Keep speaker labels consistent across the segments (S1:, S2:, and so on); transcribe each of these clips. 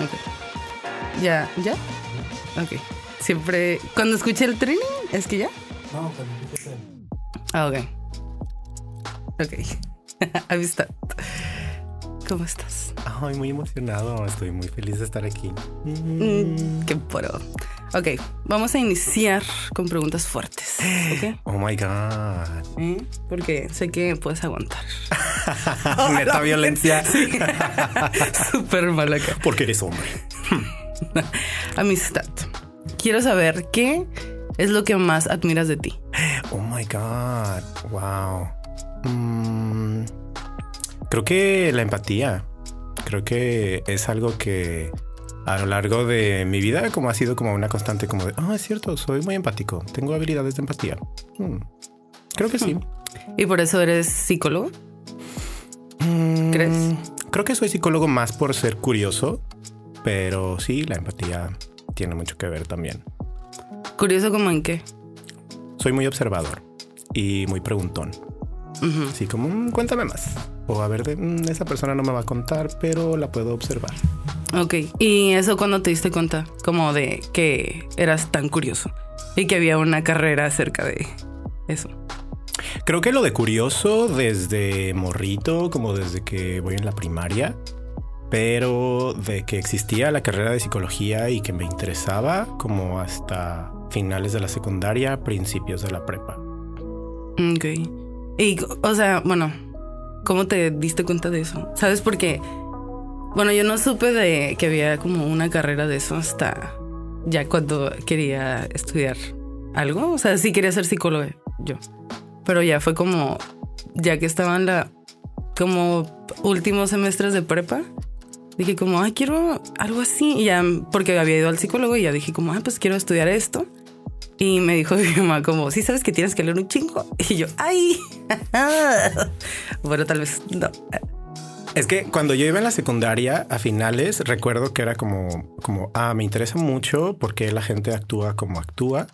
S1: Ok. Ya, ¿ya? Ok. Siempre. Cuando escuché el training, ¿es que ya?
S2: No, cuando empieza el...
S1: Ah, ok. Ok. Amistad. ¿Cómo estás?
S2: Ay, muy emocionado. Estoy muy feliz de estar aquí.
S1: Mm, qué poro. Ok, vamos a iniciar con preguntas fuertes.
S2: Oh my God.
S1: ¿Eh? Porque sé que puedes aguantar.
S2: Neta violencia.
S1: Súper mal acá.
S2: Porque eres hombre.
S1: Amistad. Quiero saber qué es lo que más admiras de ti.
S2: Oh my God. Wow. Mm, creo que la empatía. Creo que es algo que a lo largo de mi vida como ha sido como una constante como de, ah, es cierto, soy muy empático. Tengo habilidades de empatía. Mm, Creo que sí.
S1: ¿Y por eso eres psicólogo?
S2: Mm,
S1: ¿Crees?
S2: Creo que soy psicólogo más por ser curioso, pero sí, la empatía tiene mucho que ver también.
S1: Curioso como en qué.
S2: Soy muy observador y muy preguntón.
S1: Ujú.
S2: Así como, "Mm, cuéntame más. O a ver, de, "Mm, esa persona no me va a contar, pero la puedo observar.
S1: Ok. ¿Y eso cuando te diste cuenta? Como de que eras tan curioso y que había una carrera acerca de eso.
S2: Creo que lo de curioso desde morrito, como desde que voy en la primaria, pero de que existía la carrera de psicología y que me interesaba como hasta finales de la secundaria, principios de la prepa.
S1: Ok. Y, o sea, bueno, ¿cómo te diste cuenta de eso? ¿Sabes? Porque, bueno, yo no supe de que había como una carrera de eso hasta ya cuando quería estudiar algo. O sea, sí quería ser psicólogo yo. Pero ya fue como, ya que estaba en la, como últimos semestres de prepa, dije como, ay, quiero algo así. Y ya, porque había ido al psicólogo y ya dije como, ah, pues quiero estudiar esto. Y me dijo mi mamá como, sí sabes que tienes que leer un chingo. Y yo, ay. bueno, tal vez no.
S2: Es que cuando yo iba en la secundaria a finales, recuerdo que era como, como, ah, me interesa mucho porque la gente actúa como actúa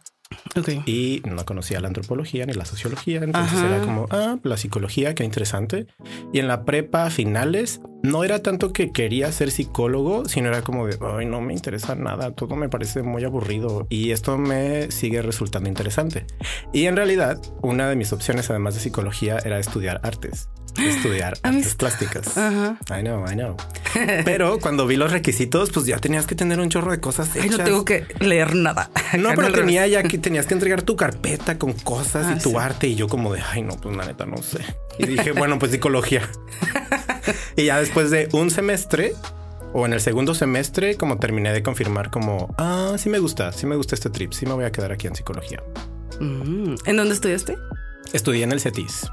S1: Ok.
S2: y no conocía la antropología ni la sociología. Entonces
S1: Ajá.
S2: era como, ah, la psicología, qué interesante. Y en la prepa finales no era tanto que quería ser psicólogo, sino era como de, ay, no me interesa nada, todo me parece muy aburrido y esto me sigue resultando interesante. Y en realidad, una de mis opciones, además de psicología, era estudiar artes, estudiar artes plásticas.
S1: Ajá.
S2: I know, I know. Pero cuando vi los requisitos, pues ya tenías que tener un chorro de cosas
S1: Ay,
S2: hechas.
S1: no tengo que leer nada.
S2: No, pero tenía ya que tenías que entregar tu carpeta con cosas
S1: Ah,
S2: y tu
S1: sí.
S2: arte. Y yo como de, ay, no, pues la neta no sé. Y dije, bueno, pues psicología. y ya después de un semestre o en el segundo semestre, como terminé de confirmar como, ah, sí me gusta, sí me gusta este trip, sí me voy a quedar aquí en psicología.
S1: Mm, ¿En dónde estudiaste?
S2: Estudié en el CETIS,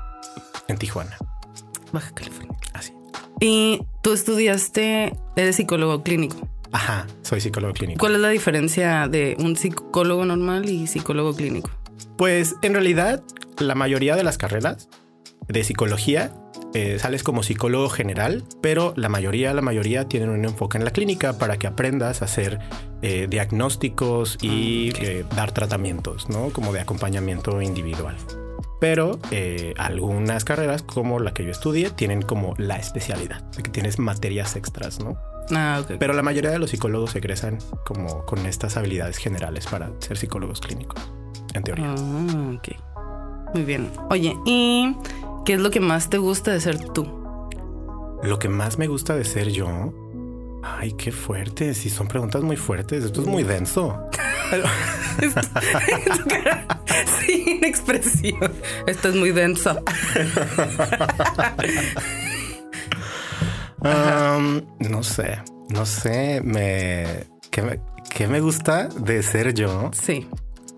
S2: en Tijuana.
S1: Baja California.
S2: Así.
S1: Y tú estudiaste, eres psicólogo clínico.
S2: Ajá, soy psicólogo clínico.
S1: ¿Cuál es la diferencia de un psicólogo normal y psicólogo clínico?
S2: Pues en realidad, la mayoría de las carreras de psicología eh, sales como psicólogo general, pero la mayoría, la mayoría tienen un enfoque en la clínica para que aprendas a hacer eh, diagnósticos y eh, dar tratamientos, ¿no? Como de acompañamiento individual. Pero eh, algunas carreras, como la que yo estudié, tienen como la especialidad, de que tienes materias extras, ¿no?
S1: Ah, ok.
S2: Pero la mayoría de los psicólogos egresan como con estas habilidades generales para ser psicólogos clínicos, en teoría.
S1: Ah, ok. Muy bien. Oye, ¿y qué es lo que más te gusta de ser tú?
S2: Lo que más me gusta de ser yo. Ay, qué fuerte. Si son preguntas muy fuertes, esto es muy denso.
S1: Sin expresión. Esto es muy denso.
S2: Um, no sé, no sé. Me ¿qué, me. qué me gusta de ser yo?
S1: Sí.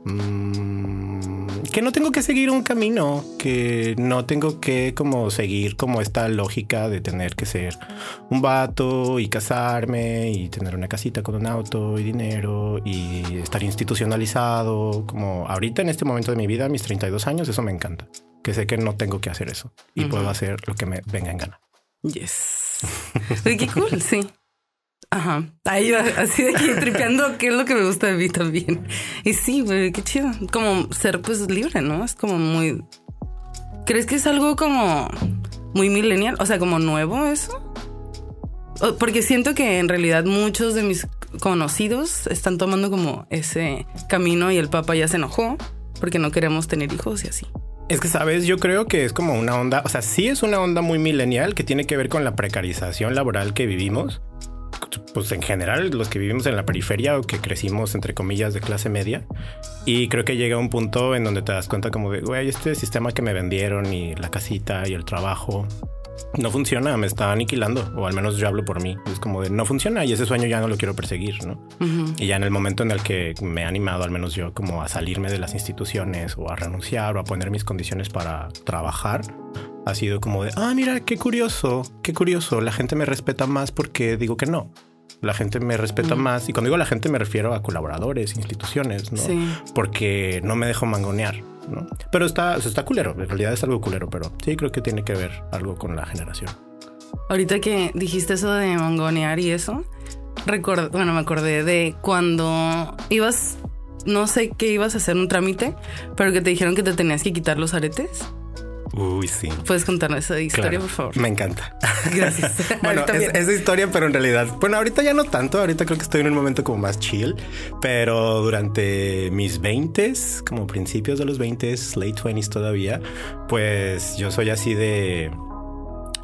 S2: Mm, que no tengo que seguir un camino, que no tengo que como seguir como esta lógica de tener que ser un vato y casarme y tener una casita con un auto y dinero y estar institucionalizado. Como ahorita en este momento de mi vida, mis 32 años, eso me encanta. Que sé que no tengo que hacer eso y
S1: Ujú.
S2: puedo hacer lo que me venga en gana.
S1: Yes. Qué cool, sí. Ajá. Ahí va, así de aquí tripeando, qué es lo que me gusta de mí también. Y sí, qué chido. Como ser pues libre, ¿no? Es como muy. ¿Crees que es algo como muy millennial? O sea, como nuevo eso. Porque siento que en realidad muchos de mis conocidos están tomando como ese camino y el Papa ya se enojó porque no queremos tener hijos y así.
S2: Es que, sabes, yo creo que es como una onda, o sea, sí es una onda muy millennial que tiene que ver con la precarización laboral que vivimos. Pues en general, los que vivimos en la periferia o que crecimos, entre comillas, de clase media. Y creo que llega un punto en donde te das cuenta como de, güey, este sistema que me vendieron y la casita y el trabajo no funciona, me está aniquilando. O al menos yo hablo por mí. Es como de, no funciona y ese sueño ya no lo quiero perseguir, ¿no? Y ya en el momento en el que me he animado, al menos yo, como a salirme de las instituciones o a renunciar o a poner mis condiciones para trabajar, ha sido como de, ah, mira, qué curioso, qué curioso, la gente me respeta más porque digo que no. La gente me respeta más y cuando digo la gente me refiero a colaboradores, instituciones, ¿no?
S1: Sí.
S2: Porque no me dejo mangonear, ¿no? Pero está, o sea, está culero, en realidad es algo culero, pero sí creo que tiene que ver algo con la generación.
S1: Ahorita que dijiste eso de mangonear y eso, record- bueno, me acordé de cuando ibas, no sé qué ibas a hacer un trámite, pero que te dijeron que te tenías que quitar los aretes.
S2: Uy, sí.
S1: ¿Puedes contarnos esa historia,
S2: Claro,
S1: por favor?
S2: Me encanta.
S1: Gracias.
S2: Bueno, es, esa historia, pero en realidad, bueno, ahorita ya no tanto, ahorita creo que estoy en un momento como más chill, pero durante mis 20s, como principios de los 20s, late 20s todavía, pues yo soy así de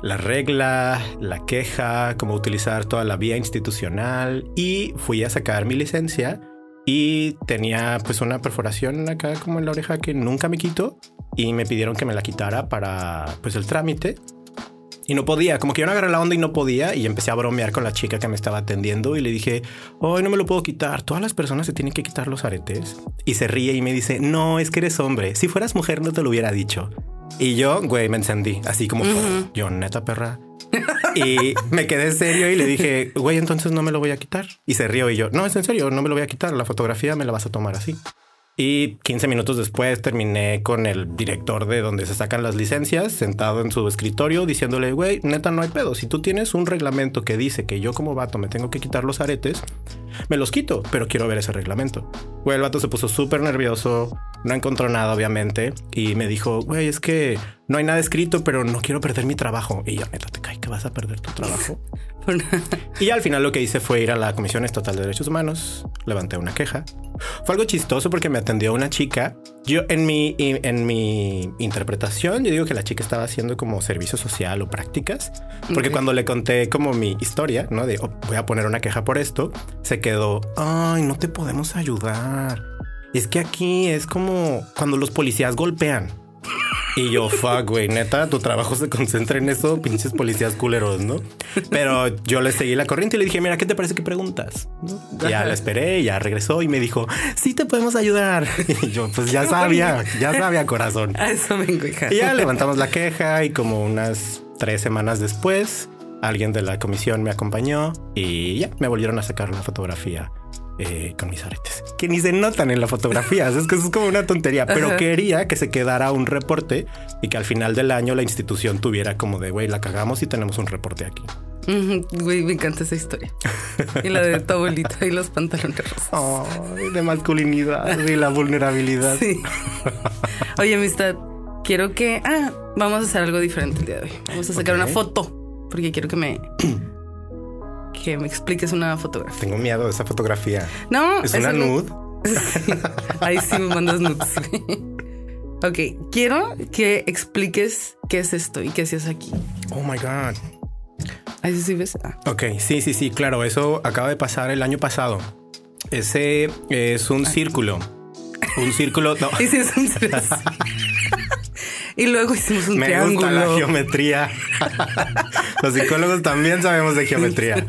S2: la regla, la queja, cómo utilizar toda la vía institucional y fui a sacar mi licencia y tenía pues una perforación acá como en la oreja que nunca me quito y me pidieron que me la quitara para pues el trámite y no podía, como que yo no agarré la onda y no podía y empecé a bromear con la chica que me estaba atendiendo y le dije, hoy no me lo puedo quitar, todas las personas se tienen que quitar los aretes. Y se ríe y me dice, no, es que eres hombre, si fueras mujer no te lo hubiera dicho. Y yo, güey, me encendí, así como yo, neta perra. Y me quedé serio y le dije, güey, entonces no me lo voy a quitar. Y se rió y yo, no, es en serio, no me lo voy a quitar, la fotografía me la vas a tomar así. Y 15 minutos después terminé con el director de donde se sacan las licencias, sentado en su escritorio, diciéndole, güey, neta, no hay pedo. Si tú tienes un reglamento que dice que yo como vato me tengo que quitar los aretes, me los quito, pero quiero ver ese reglamento. Güey, el vato se puso súper nervioso, no encontró nada, obviamente, y me dijo, güey, es que no hay nada escrito, pero no quiero perder mi trabajo. Y yo, neta, te cae que vas a perder tu trabajo. Y al final lo que hice fue ir a la Comisión Estatal de Derechos Humanos, levanté una queja. Fue algo chistoso porque me atendió una chica. Yo en mi, en mi interpretación, yo digo que la chica estaba haciendo como servicio social o prácticas, porque cuando le conté como mi historia, ¿no? De "Oh, voy a poner una queja por esto, se quedó, ay, no te podemos ayudar. Es que aquí es como cuando los policías golpean. Y yo, fuck, güey, neta, tu trabajo se concentra en eso, pinches policías culeros, ¿no? Pero yo le seguí la corriente y le dije, mira, ¿qué te parece que preguntas? Ya la esperé, ya regresó y me dijo, sí te podemos ayudar. Y yo, pues ya sabía, ya sabía, corazón.
S1: A eso vengo, hija.
S2: Y ya levantamos la queja y como unas tres semanas después, alguien de la comisión me acompañó y ya me volvieron a sacar la fotografía eh, con mis aretes, que ni se notan en la fotografía. es que eso es como una tontería, pero
S1: Ajá.
S2: quería que se quedara un reporte y que al final del año la institución tuviera como de, güey, la cagamos y tenemos un reporte aquí.
S1: Güey, me encanta esa historia. Y la de tu abuelita y los pantalones rosas.
S2: Ay, de masculinidad y la vulnerabilidad.
S1: Sí. Oye, amistad, quiero que. Ah, vamos a hacer algo diferente el día de hoy. Vamos a sacar una foto. Porque quiero que me. Que me expliques una fotografía.
S2: Tengo miedo de esa fotografía.
S1: No,
S2: Es una nude.
S1: Sí. Ahí sí me mandas nudes. ok, quiero que expliques qué es esto y qué hacías aquí.
S2: Oh my God.
S1: Ahí sí, ves. Ah.
S2: Ok, sí, sí, sí, claro, eso acaba de pasar el año pasado. Ese es un círculo. Un círculo. No,
S1: sí, es un tres. Y luego hicimos un
S2: me
S1: triángulo.
S2: gusta la geometría. Los psicólogos también sabemos de geometría.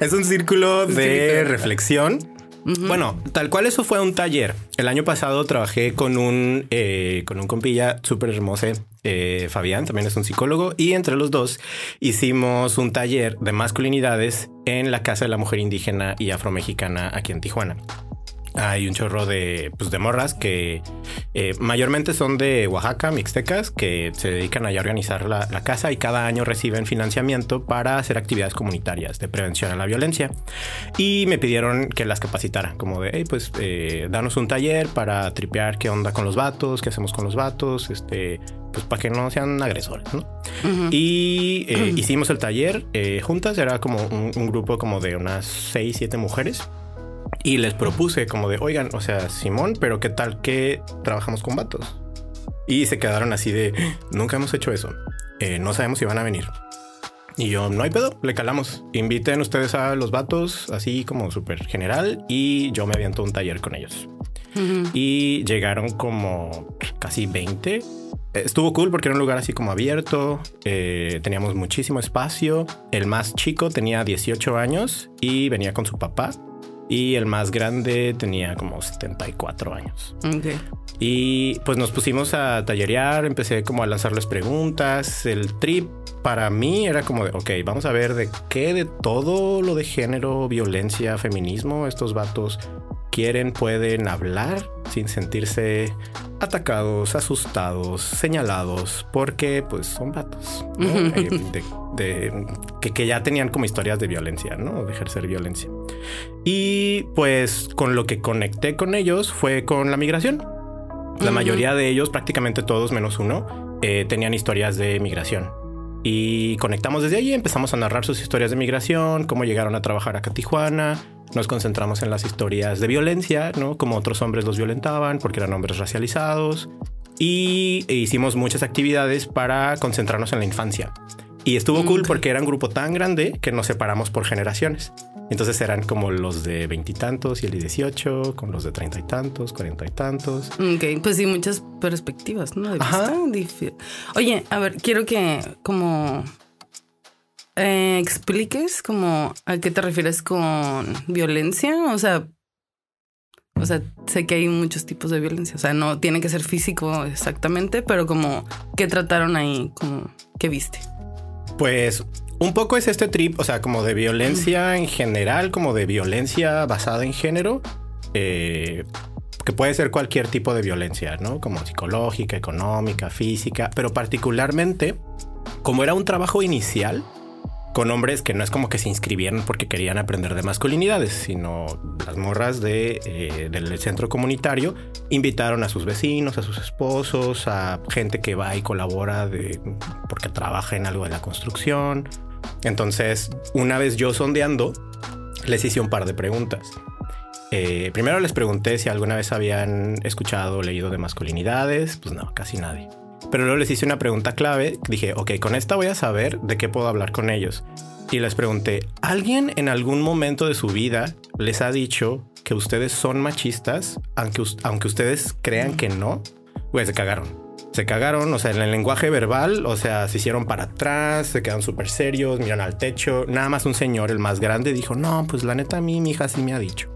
S2: Es un círculo de reflexión. Bueno, tal cual eso fue un taller. El año pasado trabajé con un, eh, con un compilla súper hermoso, eh, Fabián, también es un psicólogo, y entre los dos hicimos un taller de masculinidades en la Casa de la Mujer Indígena y Afromexicana aquí en Tijuana. Hay un chorro de, pues, de morras que eh, mayormente son de Oaxaca, mixtecas, que se dedican a organizar la, la casa y cada año reciben financiamiento para hacer actividades comunitarias de prevención a la violencia. Y me pidieron que las capacitara, como de, hey, pues, eh, danos un taller para tripear qué onda con los vatos, qué hacemos con los vatos, este, pues para que no sean agresores, ¿no? Y eh, hicimos el taller eh, juntas, era como un, un, grupo como de unas 6, 7 mujeres. Y les propuse como de, oigan, o sea, Simón, pero ¿qué tal que trabajamos con vatos? Y se quedaron así de, nunca hemos hecho eso. Eh, no sabemos si van a venir. Y yo, no hay pedo, le calamos. Inviten ustedes a los vatos, así como súper general, y yo me aviento un taller con ellos. Y llegaron como casi 20. Estuvo cool porque era un lugar así como abierto, eh, teníamos muchísimo espacio. El más chico tenía 18 años y venía con su papá. Y el más grande tenía como 74 años.
S1: Okay.
S2: Y pues nos pusimos a tallerear, empecé como a lanzarles preguntas. El trip para mí era como de, ok, vamos a ver de qué de todo lo de género, violencia, feminismo, estos vatos quieren, pueden hablar sin sentirse atacados, asustados, señalados, porque pues son vatos de, que, que, ya tenían como historias de violencia, ¿no? De ejercer violencia. Y pues con lo que conecté con ellos fue con la migración. La mayoría de ellos, prácticamente todos menos uno, eh, tenían historias de migración. Y conectamos desde allí, empezamos a narrar sus historias de migración, cómo llegaron a trabajar acá a Tijuana. Nos concentramos en las historias de violencia, ¿no? Cómo otros hombres los violentaban porque eran hombres racializados. Y hicimos muchas actividades para concentrarnos en la infancia. Y estuvo cool porque era un grupo tan grande que nos separamos por generaciones. Entonces eran como los de veintitantos y, el de dieciocho, con los de treinta y tantos, cuarenta y tantos.
S1: Ok, pues sí, muchas perspectivas, ¿no? Ajá. Oye, a ver, quiero que como eh, expliques como a qué te refieres con violencia. O sea, o sea, sé que hay muchos tipos de violencia. O sea, no tiene que ser físico exactamente, pero como qué trataron ahí, como qué viste.
S2: Pues un poco es este trip, o sea, como de violencia en general, como de violencia basada en género, eh, que puede ser cualquier tipo de violencia, ¿no? Como psicológica, económica, física, pero particularmente, como era un trabajo inicial, con hombres que no es como que se inscribieron porque querían aprender de masculinidades, sino las morras de, eh, del centro comunitario invitaron a sus vecinos, a sus esposos, a gente que va y colabora porque trabaja en algo de la construcción, entonces, una vez yo sondeando, les hice un par de preguntas. Eh, primero les pregunté si alguna vez habían escuchado o leído de masculinidades. Pues no, casi nadie. Pero luego les hice una pregunta clave. Dije, ok, con esta voy a saber de qué puedo hablar con ellos. Y les pregunté, ¿alguien en algún momento de su vida les ha dicho que ustedes son machistas, aunque, aunque ustedes crean que no? Pues se cagaron se cagaron, o sea, en el lenguaje verbal, o sea, se hicieron para atrás, se quedaron súper serios, miran al techo. Nada más un señor, el más grande, dijo, no, pues la neta a mí mi hija sí me ha dicho.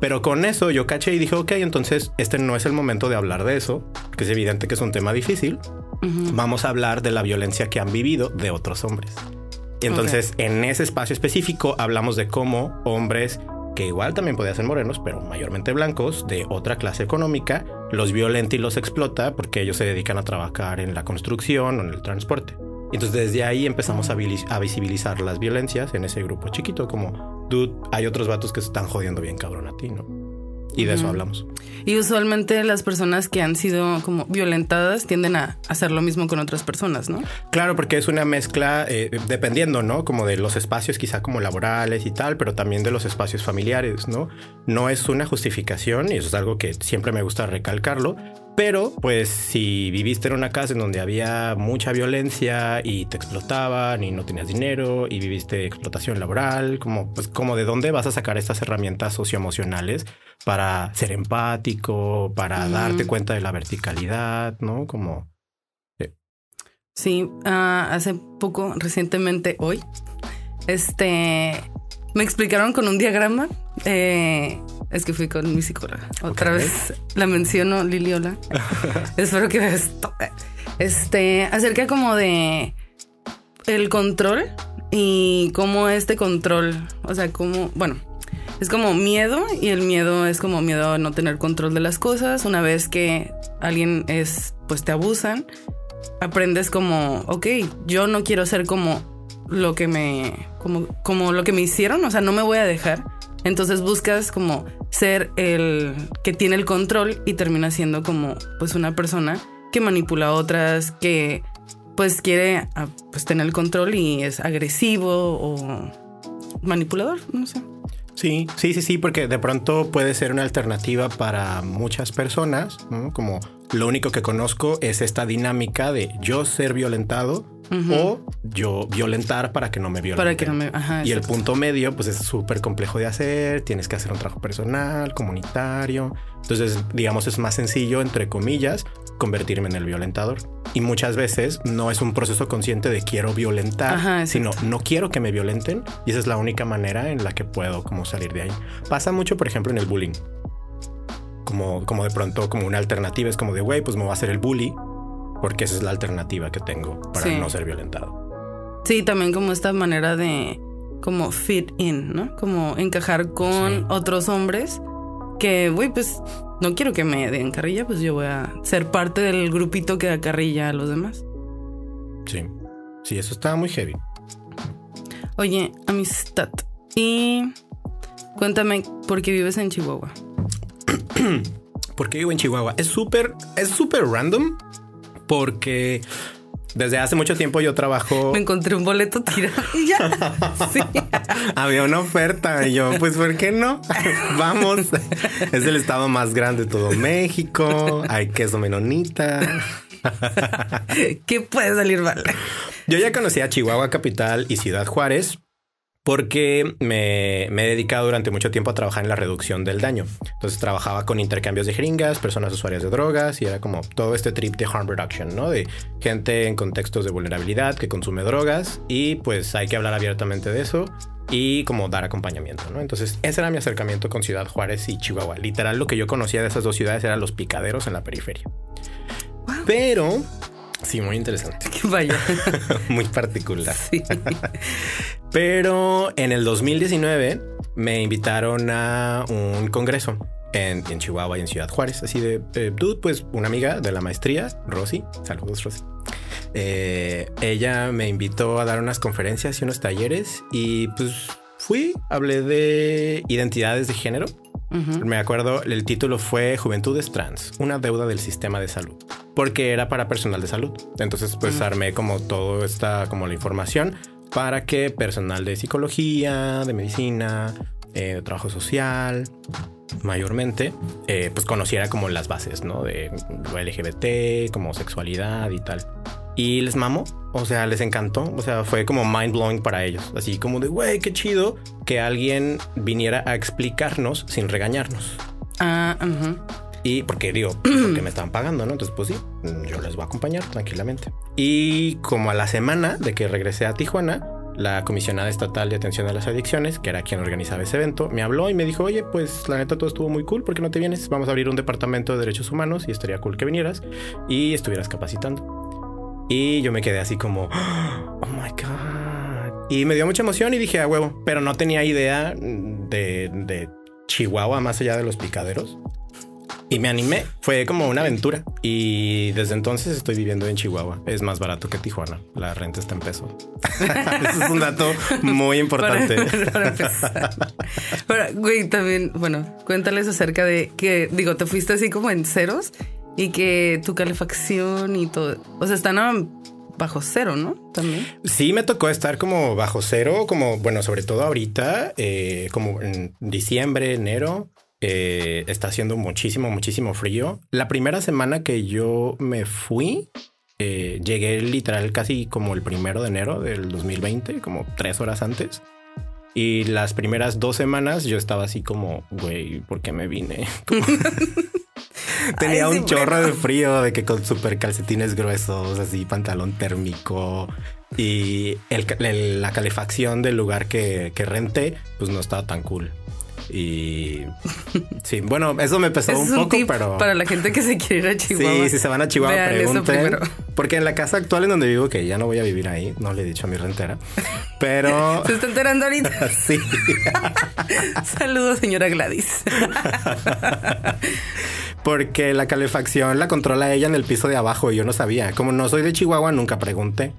S2: Pero con eso yo caché y dije, ok, entonces este no es el momento de hablar de eso, porque es evidente que es un tema difícil. Vamos a hablar de la violencia que han vivido de otros hombres. Y entonces en ese espacio específico hablamos de cómo hombres que igual también podían ser morenos, pero mayormente blancos, de otra clase económica, los violenta y los explota porque ellos se dedican a trabajar en la construcción o en el transporte. Entonces desde ahí empezamos a, visibilizar las violencias en ese grupo chiquito, como, dude, hay otros vatos que se están jodiendo bien cabrón a ti, ¿no? Y de eso hablamos.
S1: Y usualmente las personas que han sido como violentadas tienden a hacer lo mismo con otras personas, ¿no?
S2: Claro, porque es una mezcla, eh, dependiendo, ¿no? Como de los espacios quizá como laborales y tal, pero también de los espacios familiares, ¿no? No es una justificación, y eso es algo que siempre me gusta recalcarlo, pero, pues, si viviste en una casa en donde había mucha violencia y te explotaban y no tenías dinero y viviste explotación laboral, como, pues, como de dónde vas a sacar estas herramientas socioemocionales para ser empático, para darte cuenta de la verticalidad, ¿no? Como.
S1: Sí, ah, hace poco, recientemente, hoy, este, me explicaron con un diagrama. Eh, es que fui con mi psicóloga. Otra vez la menciono, Liliola. Espero que esto. Este, acerca como de el control y cómo este control, o sea, como, bueno, es como miedo y el miedo es como miedo a no tener control de las cosas. Una vez que alguien es, pues te abusan, aprendes como, ok, yo no quiero ser como lo que me, como, como lo que me hicieron, o sea, no me voy a dejar. Entonces buscas como ser el que tiene el control y termina siendo como pues una persona que manipula a otras, que pues quiere ah, pues, tener el control y es agresivo o manipulador, no sé.
S2: Sí, sí, sí, sí, porque de pronto puede ser una alternativa para muchas personas, como lo único que conozco es esta dinámica de yo ser violentado o yo violentar para que no me violenten. Para que no me... y el punto medio, pues es súper complejo de hacer, tienes que hacer un trabajo personal, comunitario. Entonces, digamos, es más sencillo, entre comillas, convertirme en el violentador. Y muchas veces no es un proceso consciente de quiero violentar, sino no quiero que me violenten. Y esa es la única manera en la que puedo como salir de ahí. Pasa mucho, por ejemplo, en el bullying. Como, como de pronto, como una alternativa es como de, güey, pues me voy a hacer el bully porque esa es la alternativa que tengo para no ser violentado.
S1: Sí, también como esta manera de como fit in, ¿no? Como encajar con otros hombres que, güey, pues no quiero que me den carrilla, pues yo voy a ser parte del grupito que da carrilla a los demás.
S2: Sí, sí, eso está muy heavy.
S1: Oye, amistad. Y cuéntame por qué vives en Chihuahua.
S2: ¿Por qué vivo en Chihuahua? Es súper, es súper random porque desde hace mucho tiempo yo trabajo.
S1: Me encontré un boleto tirado y ya.
S2: Sí. Había una oferta y yo, pues, ¿por qué no? Vamos. Es el estado más grande de todo México. Hay queso menonita.
S1: ¿Qué puede salir mal?
S2: Yo ya conocía Chihuahua Capital y Ciudad Juárez porque me, he dedicado durante mucho tiempo a trabajar en la reducción del daño. Entonces trabajaba con intercambios de jeringas, personas usuarias de drogas y era como todo este trip de harm reduction, ¿no? De gente en contextos de vulnerabilidad que consume drogas y pues hay que hablar abiertamente de eso y como dar acompañamiento, ¿no? Entonces ese era mi acercamiento con Ciudad Juárez y Chihuahua. Literal lo que yo conocía de esas dos ciudades eran los picaderos en la periferia. Pero Sí, muy interesante.
S1: Vaya.
S2: muy particular. Sí. Pero en el 2019 me invitaron a un congreso en, Chihuahua y en Ciudad Juárez. Así de, eh, dude, pues una amiga de la maestría, Rosy. Saludos, Rosy. Eh, ella me invitó a dar unas conferencias y unos talleres y pues fui, hablé de identidades de género. Me acuerdo, el título fue Juventudes Trans, una deuda del sistema de salud porque era para personal de salud. Entonces, pues armé como todo esta, como la información para que personal de psicología, de medicina, eh, de trabajo social, mayormente, eh, pues conociera como las bases, ¿no? De lo LGBT, como sexualidad y tal. Y les mamó, o sea, les encantó, o sea, fue como mind blowing para ellos, así como de, güey, qué chido que alguien viniera a explicarnos sin regañarnos.
S1: Ah, uh
S2: y porque digo, porque me estaban pagando, ¿no? Entonces, pues sí, yo les voy a acompañar tranquilamente. Y como a la semana de que regresé a Tijuana, la comisionada estatal de atención a las adicciones, que era quien organizaba ese evento, me habló y me dijo, oye, pues la neta todo estuvo muy cool, ¿por qué no te vienes? Vamos a abrir un departamento de derechos humanos y estaría cool que vinieras y estuvieras capacitando. Y yo me quedé así como, oh my God. Y me dio mucha emoción y dije, a huevo, pero no tenía idea de, de Chihuahua más allá de los picaderos. Y me animé. Fue como una aventura. Y desde entonces estoy viviendo en Chihuahua. Es más barato que Tijuana. La renta está en peso. Eso es un dato muy importante.
S1: Pero, güey, también, bueno, cuéntales acerca de que, digo, te fuiste así como en ceros y que tu calefacción y todo. O sea, están bajo cero, ¿no? También.
S2: Sí, me tocó estar como bajo cero, como, bueno, sobre todo ahorita, eh, como en diciembre, enero. Eh, está haciendo muchísimo, muchísimo frío. La primera semana que yo me fui, eh, llegué literal casi como el primero de enero del 2020, como tres horas antes. Y las primeras dos semanas yo estaba así como, güey, ¿por qué me vine? Tenía un chorro de frío de que con super calcetines gruesos, así pantalón térmico y la calefacción del lugar que, que renté, pues no estaba tan cool. Y sí, bueno, eso me pesó un poco, pero.
S1: Para la gente que se quiere ir a Chihuahua.
S2: Sí, si se van a Chihuahua, pregunten. Porque en la casa actual en donde vivo, que ya no voy a vivir ahí, no le he dicho a mi rentera, pero.
S1: se está enterando ahorita.
S2: sí.
S1: Saludos, señora Gladys.
S2: Porque la calefacción la controla ella en el piso de abajo y yo no sabía. Como no soy de Chihuahua, nunca pregunté.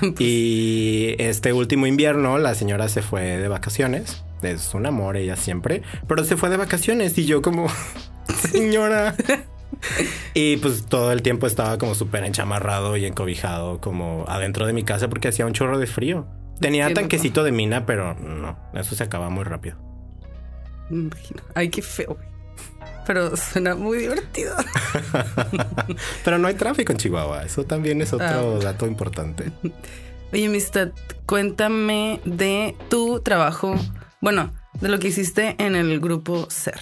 S2: Pues y este último invierno la señora se fue de vacaciones es un amor ella siempre, pero se fue de vacaciones y yo como, señora, y pues todo el tiempo estaba como súper enchamarrado y encobijado como adentro de mi casa porque hacía un chorro de frío. Tenía tanquecito de mina, pero no, eso se acaba muy rápido.
S1: Ay, qué feo. Pero suena muy divertido.
S2: pero no hay tráfico en Chihuahua. Eso también es otro ah. dato importante.
S1: Oye, amistad, cuéntame de tu trabajo. Bueno, de lo que hiciste en el grupo SER.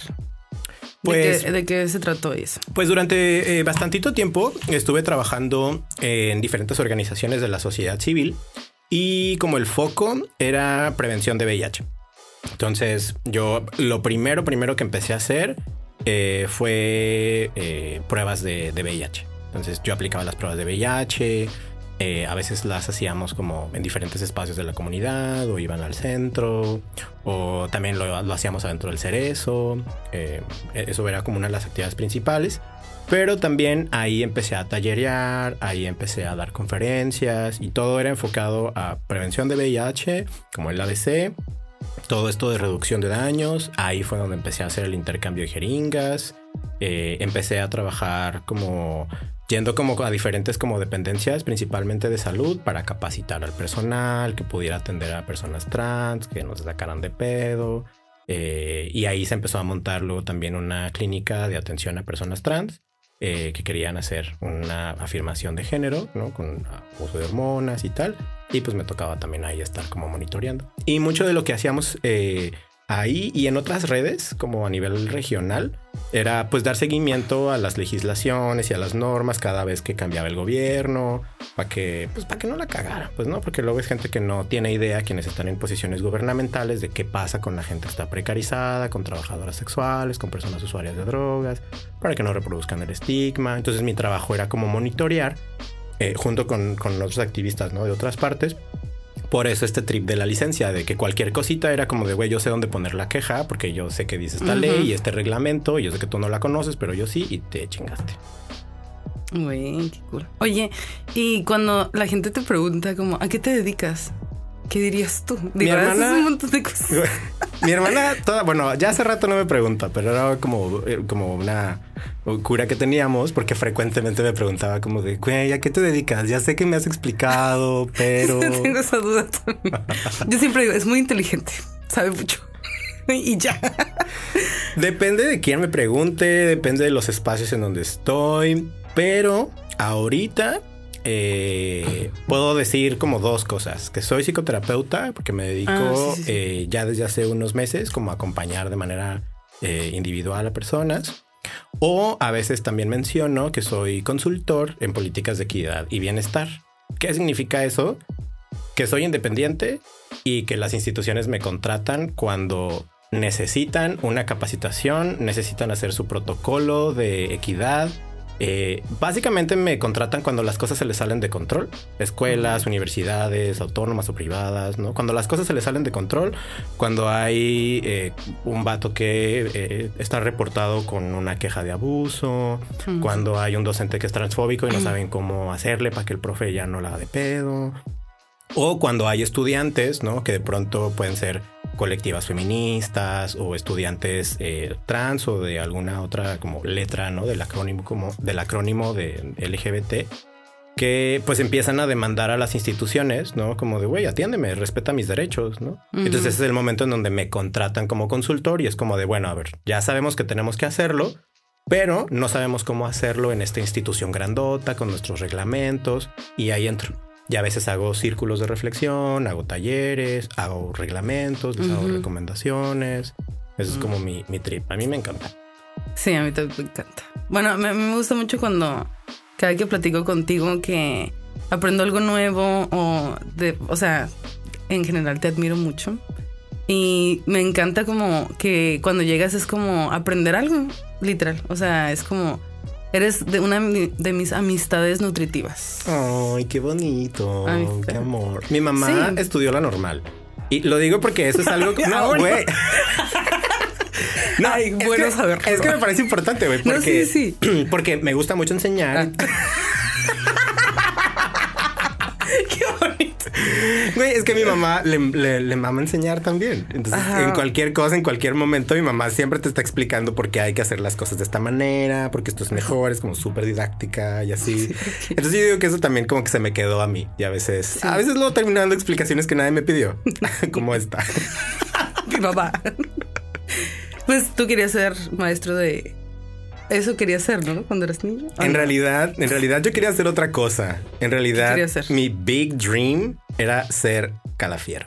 S1: Pues, ¿De, qué, se trató eso?
S2: Pues durante eh, bastantito tiempo estuve trabajando en diferentes organizaciones de la sociedad civil y como el foco era prevención de VIH. Entonces yo lo primero, primero que empecé a hacer eh, fue eh, pruebas de, de, VIH. Entonces yo aplicaba las pruebas de VIH, eh, a veces las hacíamos como en diferentes espacios de la comunidad o iban al centro o también lo, hacíamos adentro del cerezo. Eh, eso era como una de las actividades principales. Pero también ahí empecé a tallerear, ahí empecé a dar conferencias y todo era enfocado a prevención de VIH, como el ADC, todo esto de reducción de daños. Ahí fue donde empecé a hacer el intercambio de jeringas. Eh, empecé a trabajar como yendo como a diferentes como dependencias, principalmente de salud, para capacitar al personal, que pudiera atender a personas trans, que no se sacaran de pedo. Eh, y ahí se empezó a montar luego también una clínica de atención a personas trans. Eh, que querían hacer una afirmación de género, ¿no? Con uso de hormonas y tal. Y pues me tocaba también ahí estar como monitoreando. Y mucho de lo que hacíamos eh, ahí y en otras redes, como a nivel regional, era pues dar seguimiento a las legislaciones y a las normas cada vez que cambiaba el gobierno, para que, pues para que no la cagara, pues no, porque luego es gente que no tiene idea, quienes están en posiciones gubernamentales, de qué pasa con la gente que está precarizada, con trabajadoras sexuales, con personas usuarias de drogas, para que no reproduzcan el estigma. Entonces mi trabajo era como monitorear, eh, junto con, con otros activistas ¿no? de otras partes, por eso este trip de la licencia, de que cualquier cosita era como de, güey, yo sé dónde poner la queja, porque yo sé que dice esta ley y este reglamento, y yo sé que tú no la conoces, pero yo sí, y te chingaste.
S1: Güey, qué cool. Oye, y cuando la gente te pregunta como, ¿a qué te dedicas? ¿Qué dirías tú?
S2: mi hermana, un montón de cosas. Mi hermana, toda, bueno, ya hace rato no me pregunta, pero era como, eh, como una cura que teníamos, porque frecuentemente me preguntaba como de, güey, ¿a qué te dedicas? Ya sé que me has explicado, pero...
S1: Tengo esa duda Yo siempre digo, es muy inteligente, sabe mucho. y ya.
S2: Depende de quién me pregunte, depende de los espacios en donde estoy, pero ahorita eh, puedo decir como dos cosas, que soy psicoterapeuta porque me dedico ah, eh, ya desde hace unos meses como a acompañar de manera eh, individual a personas. O a veces también menciono que soy consultor en políticas de equidad y bienestar. ¿Qué significa eso? Que soy independiente y que las instituciones me contratan cuando necesitan una capacitación, necesitan hacer su protocolo de equidad, eh, básicamente me contratan cuando las cosas se les salen de control. Escuelas, universidades, autónomas o privadas, ¿no? Cuando las cosas se les salen de control, cuando hay eh, un vato que eh, está reportado con una queja de abuso, cuando hay un docente que es transfóbico y no saben cómo hacerle para que el profe ya no la haga de pedo. O cuando hay estudiantes, ¿no? Que de pronto pueden ser colectivas feministas o estudiantes eh, trans o de alguna otra como letra, ¿no? Del acrónimo como del acrónimo de LGBT que pues empiezan a demandar a las instituciones, ¿no? Como de, güey, atiéndeme, respeta mis derechos, ¿no? Entonces ese es el momento en donde me contratan como consultor y es como de, bueno, a ver, ya sabemos que tenemos que hacerlo, pero no sabemos cómo hacerlo en esta institución grandota con nuestros reglamentos y ahí entro. Y a veces hago círculos de reflexión, hago talleres, hago reglamentos, les hago recomendaciones. Eso es como mi, mi, trip. A mí me encanta.
S1: Sí, a mí también me encanta. Bueno, me, me gusta mucho cuando cada vez que platico contigo que aprendo algo nuevo o de, o sea, en general te admiro mucho. Y me encanta como que cuando llegas es como aprender algo, literal. O sea, es como Eres de una de mis amistades nutritivas.
S2: Ay, qué bonito. qué amor. Mi mamá estudió la normal. Y lo digo porque eso es algo que. no, güey.
S1: No, Ay, bueno saber.
S2: Es que me parece importante, güey. Porque, sí, sí. porque me gusta mucho enseñar.
S1: Ah. Qué bonito.
S2: Güey, es que mi mamá le, le, le mama enseñar también. Entonces,
S1: Ajá.
S2: en cualquier cosa, en cualquier momento, mi mamá siempre te está explicando por qué hay que hacer las cosas de esta manera, porque esto es mejor, es como súper didáctica y así. Entonces yo digo que eso también como que se me quedó a mí. Y a veces, a veces luego termino dando explicaciones que nadie me pidió, como esta.
S1: Mi mamá. Pues tú querías ser maestro de. Eso querías ser, ¿no? Cuando eras niño. ¿O
S2: En
S1: no?
S2: realidad, en realidad yo quería hacer otra cosa. En realidad, mi big dream era ser calafiero.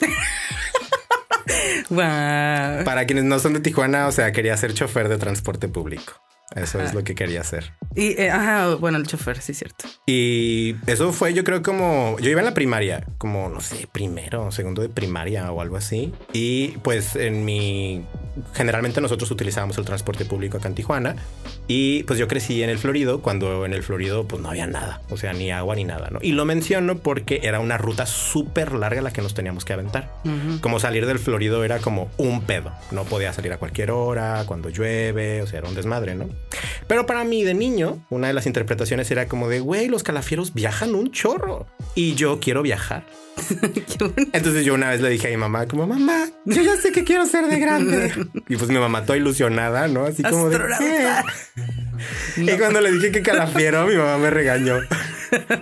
S1: Guau.
S2: Para quienes no son de Tijuana, o sea, quería ser chofer de transporte público. Eso es
S1: Ajá.
S2: lo que quería hacer.
S1: Y, eh, ajá, bueno, el chofer, sí, cierto.
S2: Y eso fue, yo creo, como yo iba en la primaria, como no sé, primero segundo de primaria o algo así. Y pues en mi generalmente nosotros utilizábamos el transporte público acá en Tijuana. Y pues yo crecí en el Florido cuando en el Florido pues no había nada, o sea, ni agua ni nada, ¿no? Y lo menciono porque era una ruta súper larga la que nos teníamos que aventar. Como salir del Florido era como un pedo. No podía salir a cualquier hora, cuando llueve, o sea, era un desmadre, ¿no? Pero para mí de niño, una de las interpretaciones era como de, güey, los calafieros viajan un chorro y yo quiero viajar. Entonces yo una vez le dije a mi mamá, como, mamá, yo ya sé que quiero ser de grande. Y pues mi mamá toda ilusionada, ¿no? Así como de... "¿Qué?". Y cuando le dije que calafiero, mi mamá me regañó.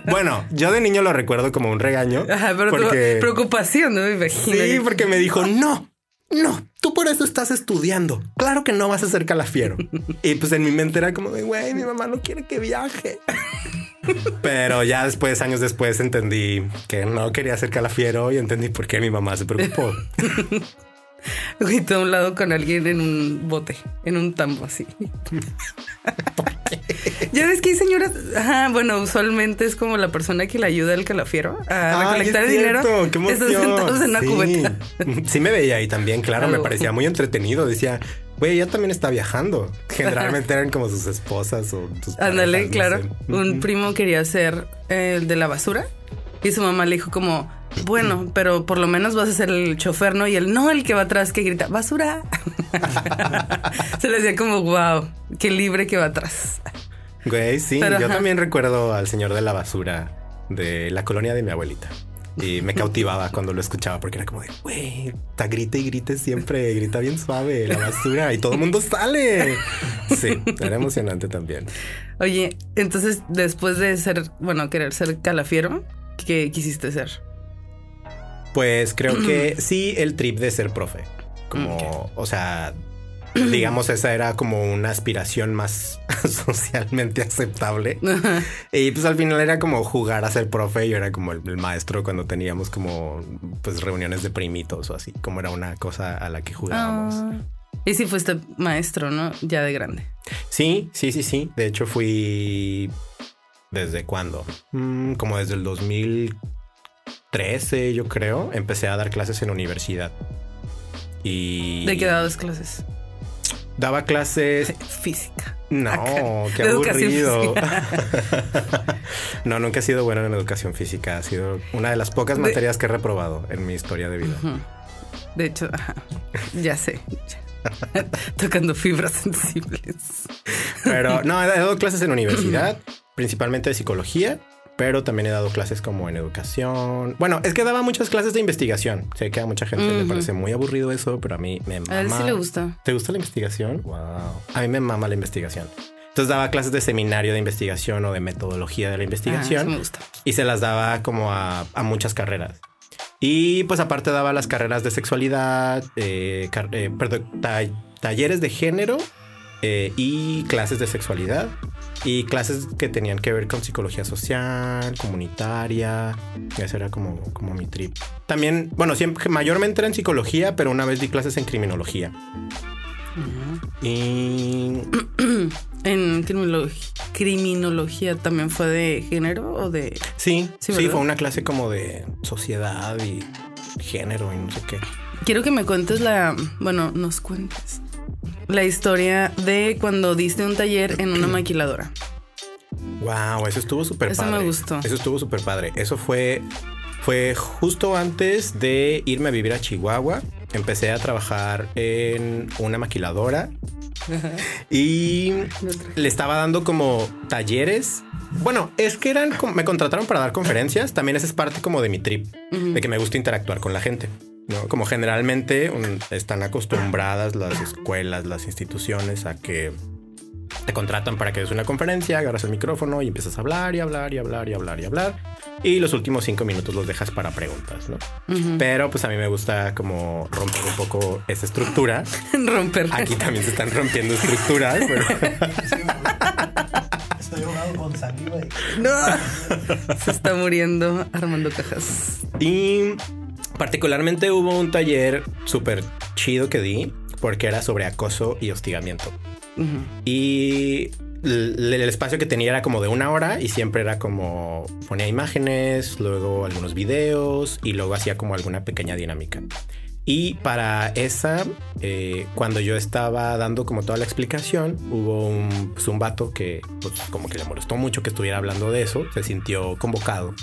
S2: Bueno, yo de niño lo recuerdo como un regaño.
S1: Ajá, pero
S2: porque...
S1: preocupación, ¿no? Me imagino.
S2: Sí, porque me dijo, no, no, tú por eso estás estudiando. Claro que no vas a ser calafiero. y pues en mi mente era como de, güey, mi mamá no quiere que viaje. Pero ya después, años después, entendí que no quería ser calafiero y entendí por qué mi mamá se preocupó.
S1: Todo a un lado con alguien en un bote, en un tambo así. Ya ves que hay señoras, ajá, bueno, usualmente es como la persona que le ayuda al calafiero a
S2: Ay,
S1: recolectar
S2: es
S1: dinero. Están sentados en una
S2: Sí.
S1: cubeta.
S2: Sí me veía ahí también, claro, me parecía muy entretenido. Decía, güey, ella también está viajando. Generalmente eran como sus esposas o sus
S1: Ándale, claro.
S2: no sé.
S1: Un primo quería ser el de la basura y su mamá le dijo como, bueno, pero por lo menos vas a ser el chofer, ¿no? Y él, no, el que va atrás que grita, basura. Se le decía como, wow, qué libre que va atrás.
S2: Güey, sí,
S1: Pero,
S2: yo
S1: ajá.
S2: también recuerdo al señor de la basura de la colonia de mi abuelita. Y me cautivaba cuando lo escuchaba porque era como de, güey, está grita y grite siempre, grita bien suave la basura y todo el mundo sale. Sí, era emocionante también.
S1: Oye, entonces después de ser, bueno, querer ser calafiero, ¿qué quisiste ser?
S2: Pues creo que sí, el trip de ser profe. Como, o sea, digamos, esa era como una aspiración más socialmente aceptable. Y pues al final era como jugar a ser profe. Yo era como el, el maestro cuando teníamos como pues reuniones de primitos o así, como era una cosa a la que jugábamos.
S1: Ah. Y si fuiste maestro, ¿no? Ya de grande.
S2: Sí, sí, sí, sí. De hecho fui desde cuándo? Mm, como desde el 2013, yo creo. Empecé a dar clases en universidad. Y
S1: ¿De qué dabas clases?
S2: Daba clases.
S1: Física.
S2: No,
S1: Acá.
S2: qué aburrido. no, nunca he sido bueno en educación física. Ha sido una de las pocas
S1: De-
S2: materias que he reprobado en mi historia de vida.
S1: De hecho, ajá, ya sé. Tocando fibras sensibles.
S2: Pero no, he dado clases en universidad, principalmente de psicología, pero también he dado clases como en educación. Bueno, es que daba muchas clases de investigación. Sé que a mucha gente le
S1: Ujú.
S2: parece muy aburrido eso, pero a mí me mama.
S1: A él sí le gusta.
S2: ¿Te gusta la investigación? Wow. A mí me mama la investigación. Entonces daba clases de seminario de investigación o de metodología de la
S1: Ah,
S2: investigación
S1: me gusta.
S2: y se las daba como a, a muchas carreras. Y pues aparte daba las carreras de sexualidad, eh, car- eh, perdón, ta- talleres de género eh, y clases de sexualidad y clases que tenían que ver con psicología social, comunitaria. Ese era como, como mi trip. También, bueno, siempre, mayormente era en psicología, pero una vez di clases en criminología. Y
S1: En criminología, criminología también fue de género o de.
S2: sí,
S1: Sí,
S2: sí, fue una clase como de sociedad y género y no sé qué.
S1: Quiero que me cuentes la. Bueno, nos cuentes. La historia de cuando diste un taller en una maquiladora.
S2: Wow, eso estuvo súper
S1: Eso
S2: padre.
S1: me gustó.
S2: Eso estuvo súper padre. Eso fue, fue justo antes de irme a vivir a Chihuahua. Empecé a trabajar en una maquiladora y le estaba dando como talleres. Bueno, es que eran, como- me contrataron para dar conferencias. También esa es parte como de mi trip, de que me gusta interactuar con la gente. ¿No? Como generalmente un- están acostumbradas las escuelas, las instituciones a que te contratan para que des una conferencia, agarras el micrófono y empiezas a hablar y hablar y hablar y hablar y hablar. Y los últimos cinco minutos los dejas para preguntas, ¿no? Pero pues a mí me gusta como romper un poco esa estructura.
S1: Romper.
S2: Aquí también se están rompiendo estructuras, pero
S3: Estoy ahogado con saliva y
S1: No. Se está muriendo Armando Cajas.
S2: Y particularmente hubo un taller súper chido que di porque era sobre acoso y hostigamiento. Y l- el espacio que tenía era como de una hora y siempre era como ponía imágenes, luego algunos videos y luego hacía como alguna pequeña dinámica. Y para esa, eh, cuando yo estaba dando como toda la explicación, hubo un, pues, un vato que pues, como que le molestó mucho que estuviera hablando de eso, se sintió convocado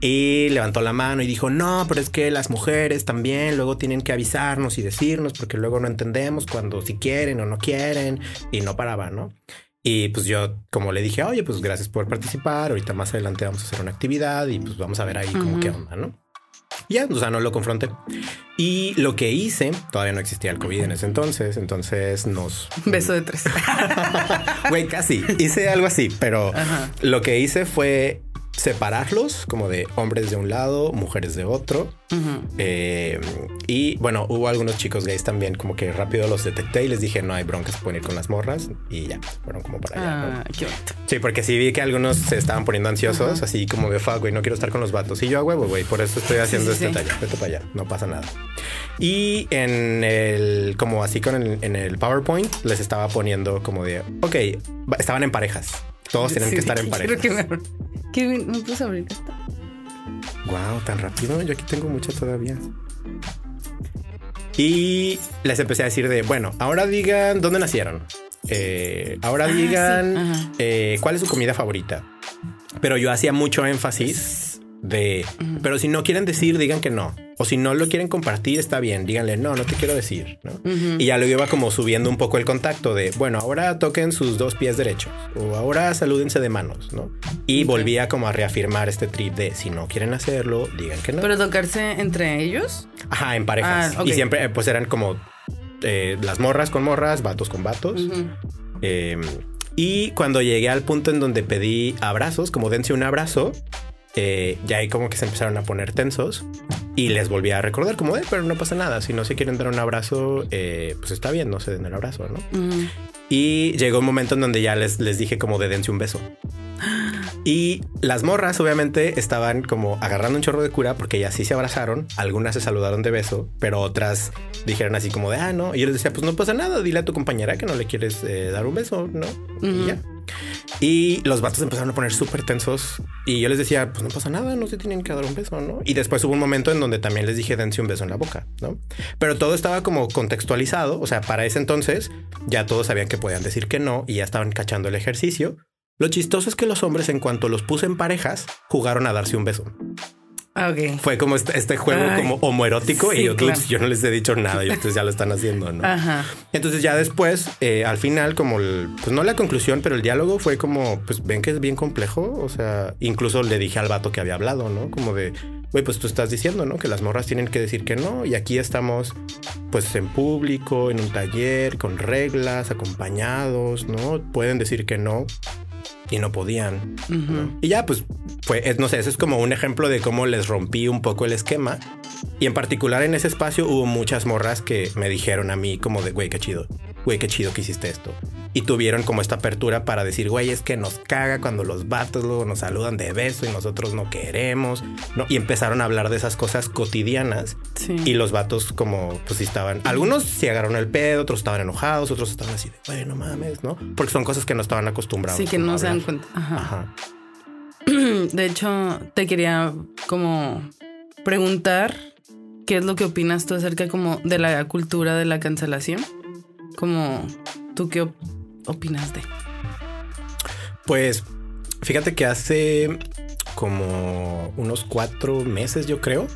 S2: y levantó la mano y dijo, no, pero es que las mujeres también luego tienen que avisarnos y decirnos porque luego no entendemos cuando si quieren o no quieren y no paraba, ¿no? Y pues yo como le dije, oye, pues gracias por participar, ahorita más adelante vamos a hacer una actividad y pues vamos a ver ahí como
S1: Ujú.
S2: qué onda, ¿no? Ya, o sea, no lo confronté. Y lo que hice, todavía no existía el COVID en ese entonces, entonces nos...
S1: Beso de tres.
S2: Güey, casi. Hice algo así, pero
S1: Ajá.
S2: lo que hice fue separarlos como de hombres de un lado, mujeres de otro.
S1: Ujú.
S2: Eh, y bueno, hubo algunos chicos gays también como que rápido los detecté y les dije no hay broncas, se pueden ir con las morras y ya, fueron como para allá. ¿no?
S1: Ah.
S2: Sí, porque sí vi que algunos se estaban poniendo ansiosos, así como de fuck, güey, no quiero estar con los vatos. Y yo a huevo, güey, por eso estoy haciendo
S1: sí,
S2: este
S1: sí.
S2: taller. Vete para allá, no pasa nada. Y en el, como así con el, en el PowerPoint, les estaba poniendo como de, ok, estaban en parejas. Todos tienen
S1: Sí,
S2: que estar en parejas.
S1: que me Kevin, ¿me puedes abrir esto?
S2: Wow, tan rápido. Yo aquí tengo muchas todavía. Y les empecé a decir de, bueno, ahora digan dónde nacieron. Eh, ahora
S1: Ah,
S2: digan
S1: sí,
S2: eh, cuál es su comida favorita. Pero yo hacía mucho énfasis de, pero si no quieren decir, digan que no. O si no lo quieren compartir, está bien. Díganle, no, no te quiero decir. ¿no? Y ya luego iba como subiendo un poco el contacto de, bueno, ahora toquen sus dos pies derechos. O ahora salúdense de manos, ¿no? Y volvía como a reafirmar este trip de, si no quieren hacerlo, digan que no.
S1: ¿Pero tocarse entre ellos?
S2: Ajá, en parejas.
S1: Ah, ok.
S2: Y siempre, eh, pues eran como eh, las morras con morras, vatos con vatos.
S1: Ujú.
S2: Eh, y cuando llegué al punto en donde pedí abrazos, como dense un abrazo, eh, ya ahí como que se empezaron a poner tensos y les volví a recordar como, eh, pero no pasa nada, si no se quieren dar un abrazo, eh, pues está bien, no se den el abrazo, ¿no?
S1: Ujú.
S2: Y llegó un momento en donde ya les, les dije como de dense un beso. Y las morras obviamente estaban como agarrando un chorro de cura porque ellas sí se abrazaron, algunas se saludaron de beso, pero otras dijeron así como de, ah, no. Y yo les decía, pues no pasa nada, dile a tu compañera que no le quieres eh, dar un beso, ¿no?
S1: Ujú.
S2: Y ya. Y los vatos empezaron a poner súper tensos y yo les decía, pues no pasa nada, no se tienen que dar un beso, ¿no? Y después hubo un momento en donde también les dije, dense un beso en la boca, ¿no? Pero todo estaba como contextualizado, o sea, para ese entonces ya todos sabían que podían decir que no y ya estaban cachando el ejercicio. Lo chistoso es que los hombres, en cuanto los puse en parejas, jugaron a darse un beso.
S1: Ah.
S2: Fue como este, este juego
S1: Ay.
S2: como homoerótico
S1: Sí,
S2: y yo, "Dudes,
S1: claro.
S2: yo no les he dicho nada y ustedes ya lo están haciendo, ¿no?
S1: Ajá.
S2: Entonces ya después, eh, al final, como el, pues no la conclusión, pero el diálogo fue como, pues ven que es bien complejo. O sea, incluso le dije al vato que había hablado, ¿no? Como de, güey, pues tú estás diciendo, ¿no? Que las morras tienen que decir que no. Y aquí estamos, pues en público, en un taller, con reglas, acompañados, ¿no? Pueden decir que no y no podían. ¿no? Y ya, pues, fue, no sé, eso es como un ejemplo de cómo les rompí un poco el esquema. Y en particular en ese espacio hubo muchas morras que me dijeron a mí como de, güey, qué chido, güey, qué chido que hiciste esto. Y tuvieron como esta apertura para decir, güey, es que nos caga cuando los vatos luego nos saludan de beso y nosotros no queremos, ¿no? Y empezaron a hablar de esas cosas cotidianas.
S1: Sí.
S2: Y los vatos como, pues estaban, algunos se agarraron el pedo, otros estaban enojados, otros estaban así de, bueno, mames, ¿no? Porque son cosas que no estaban acostumbrados.
S1: Sí, que no se dan cuenta. Ajá.
S2: Ajá.
S1: De hecho, te quería como preguntar qué es lo que opinas tú acerca como de la cultura de la cancelación. Como tú qué op- opinas de.
S2: Pues fíjate que hace como unos cuatro meses, yo creo,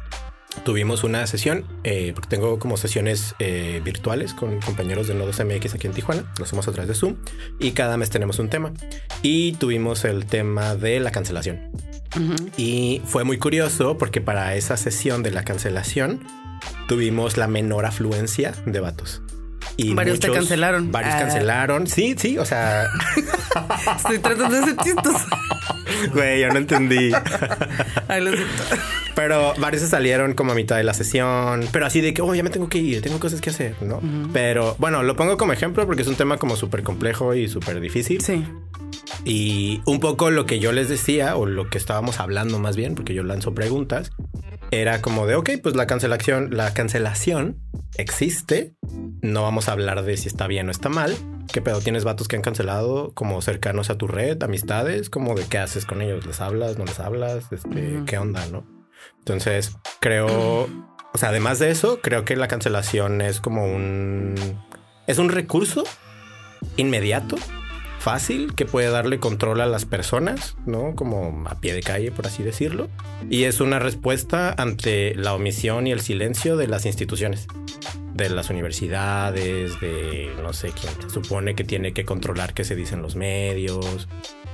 S2: tuvimos una sesión, eh, porque tengo como sesiones eh, virtuales con compañeros de Nodos MX aquí en Tijuana, lo hacemos a través de Zoom, y cada mes tenemos un tema. Y tuvimos el tema de la cancelación. Y fue muy curioso porque para esa sesión de la cancelación tuvimos la menor afluencia de vatos.
S1: Y varios te cancelaron.
S2: Varios ah. cancelaron. Sí, sí, o sea.
S1: Estoy tratando de ser chistoso.
S2: Güey, yo no entendí. Pero varios se salieron como a mitad de la sesión. Pero así de que, oh, ya me tengo que ir, tengo cosas que hacer, ¿no? Pero bueno, lo pongo como ejemplo porque es un tema como súper complejo y súper difícil.
S1: Sí.
S2: Y un poco lo que yo les decía, o lo que estábamos hablando más bien, porque yo lanzo preguntas, era como de, ok, pues la cancelación, la cancelación existe. No vamos a hablar de si está bien o está mal. ¿Qué pedo? ¿Tienes vatos que han cancelado como cercanos a tu red, amistades? Como de qué haces con ellos? ¿Les hablas? ¿No les hablas? Este, ¿Qué onda? ¿No? Entonces, creo, o sea, además de eso, creo que la cancelación es como un, es un recurso inmediato fácil que puede darle control a las personas, ¿no? Como a pie de calle, por así decirlo. Y es una respuesta ante la omisión y el silencio de las instituciones, de las universidades, de no sé quién supone que tiene que controlar qué se dicen los medios.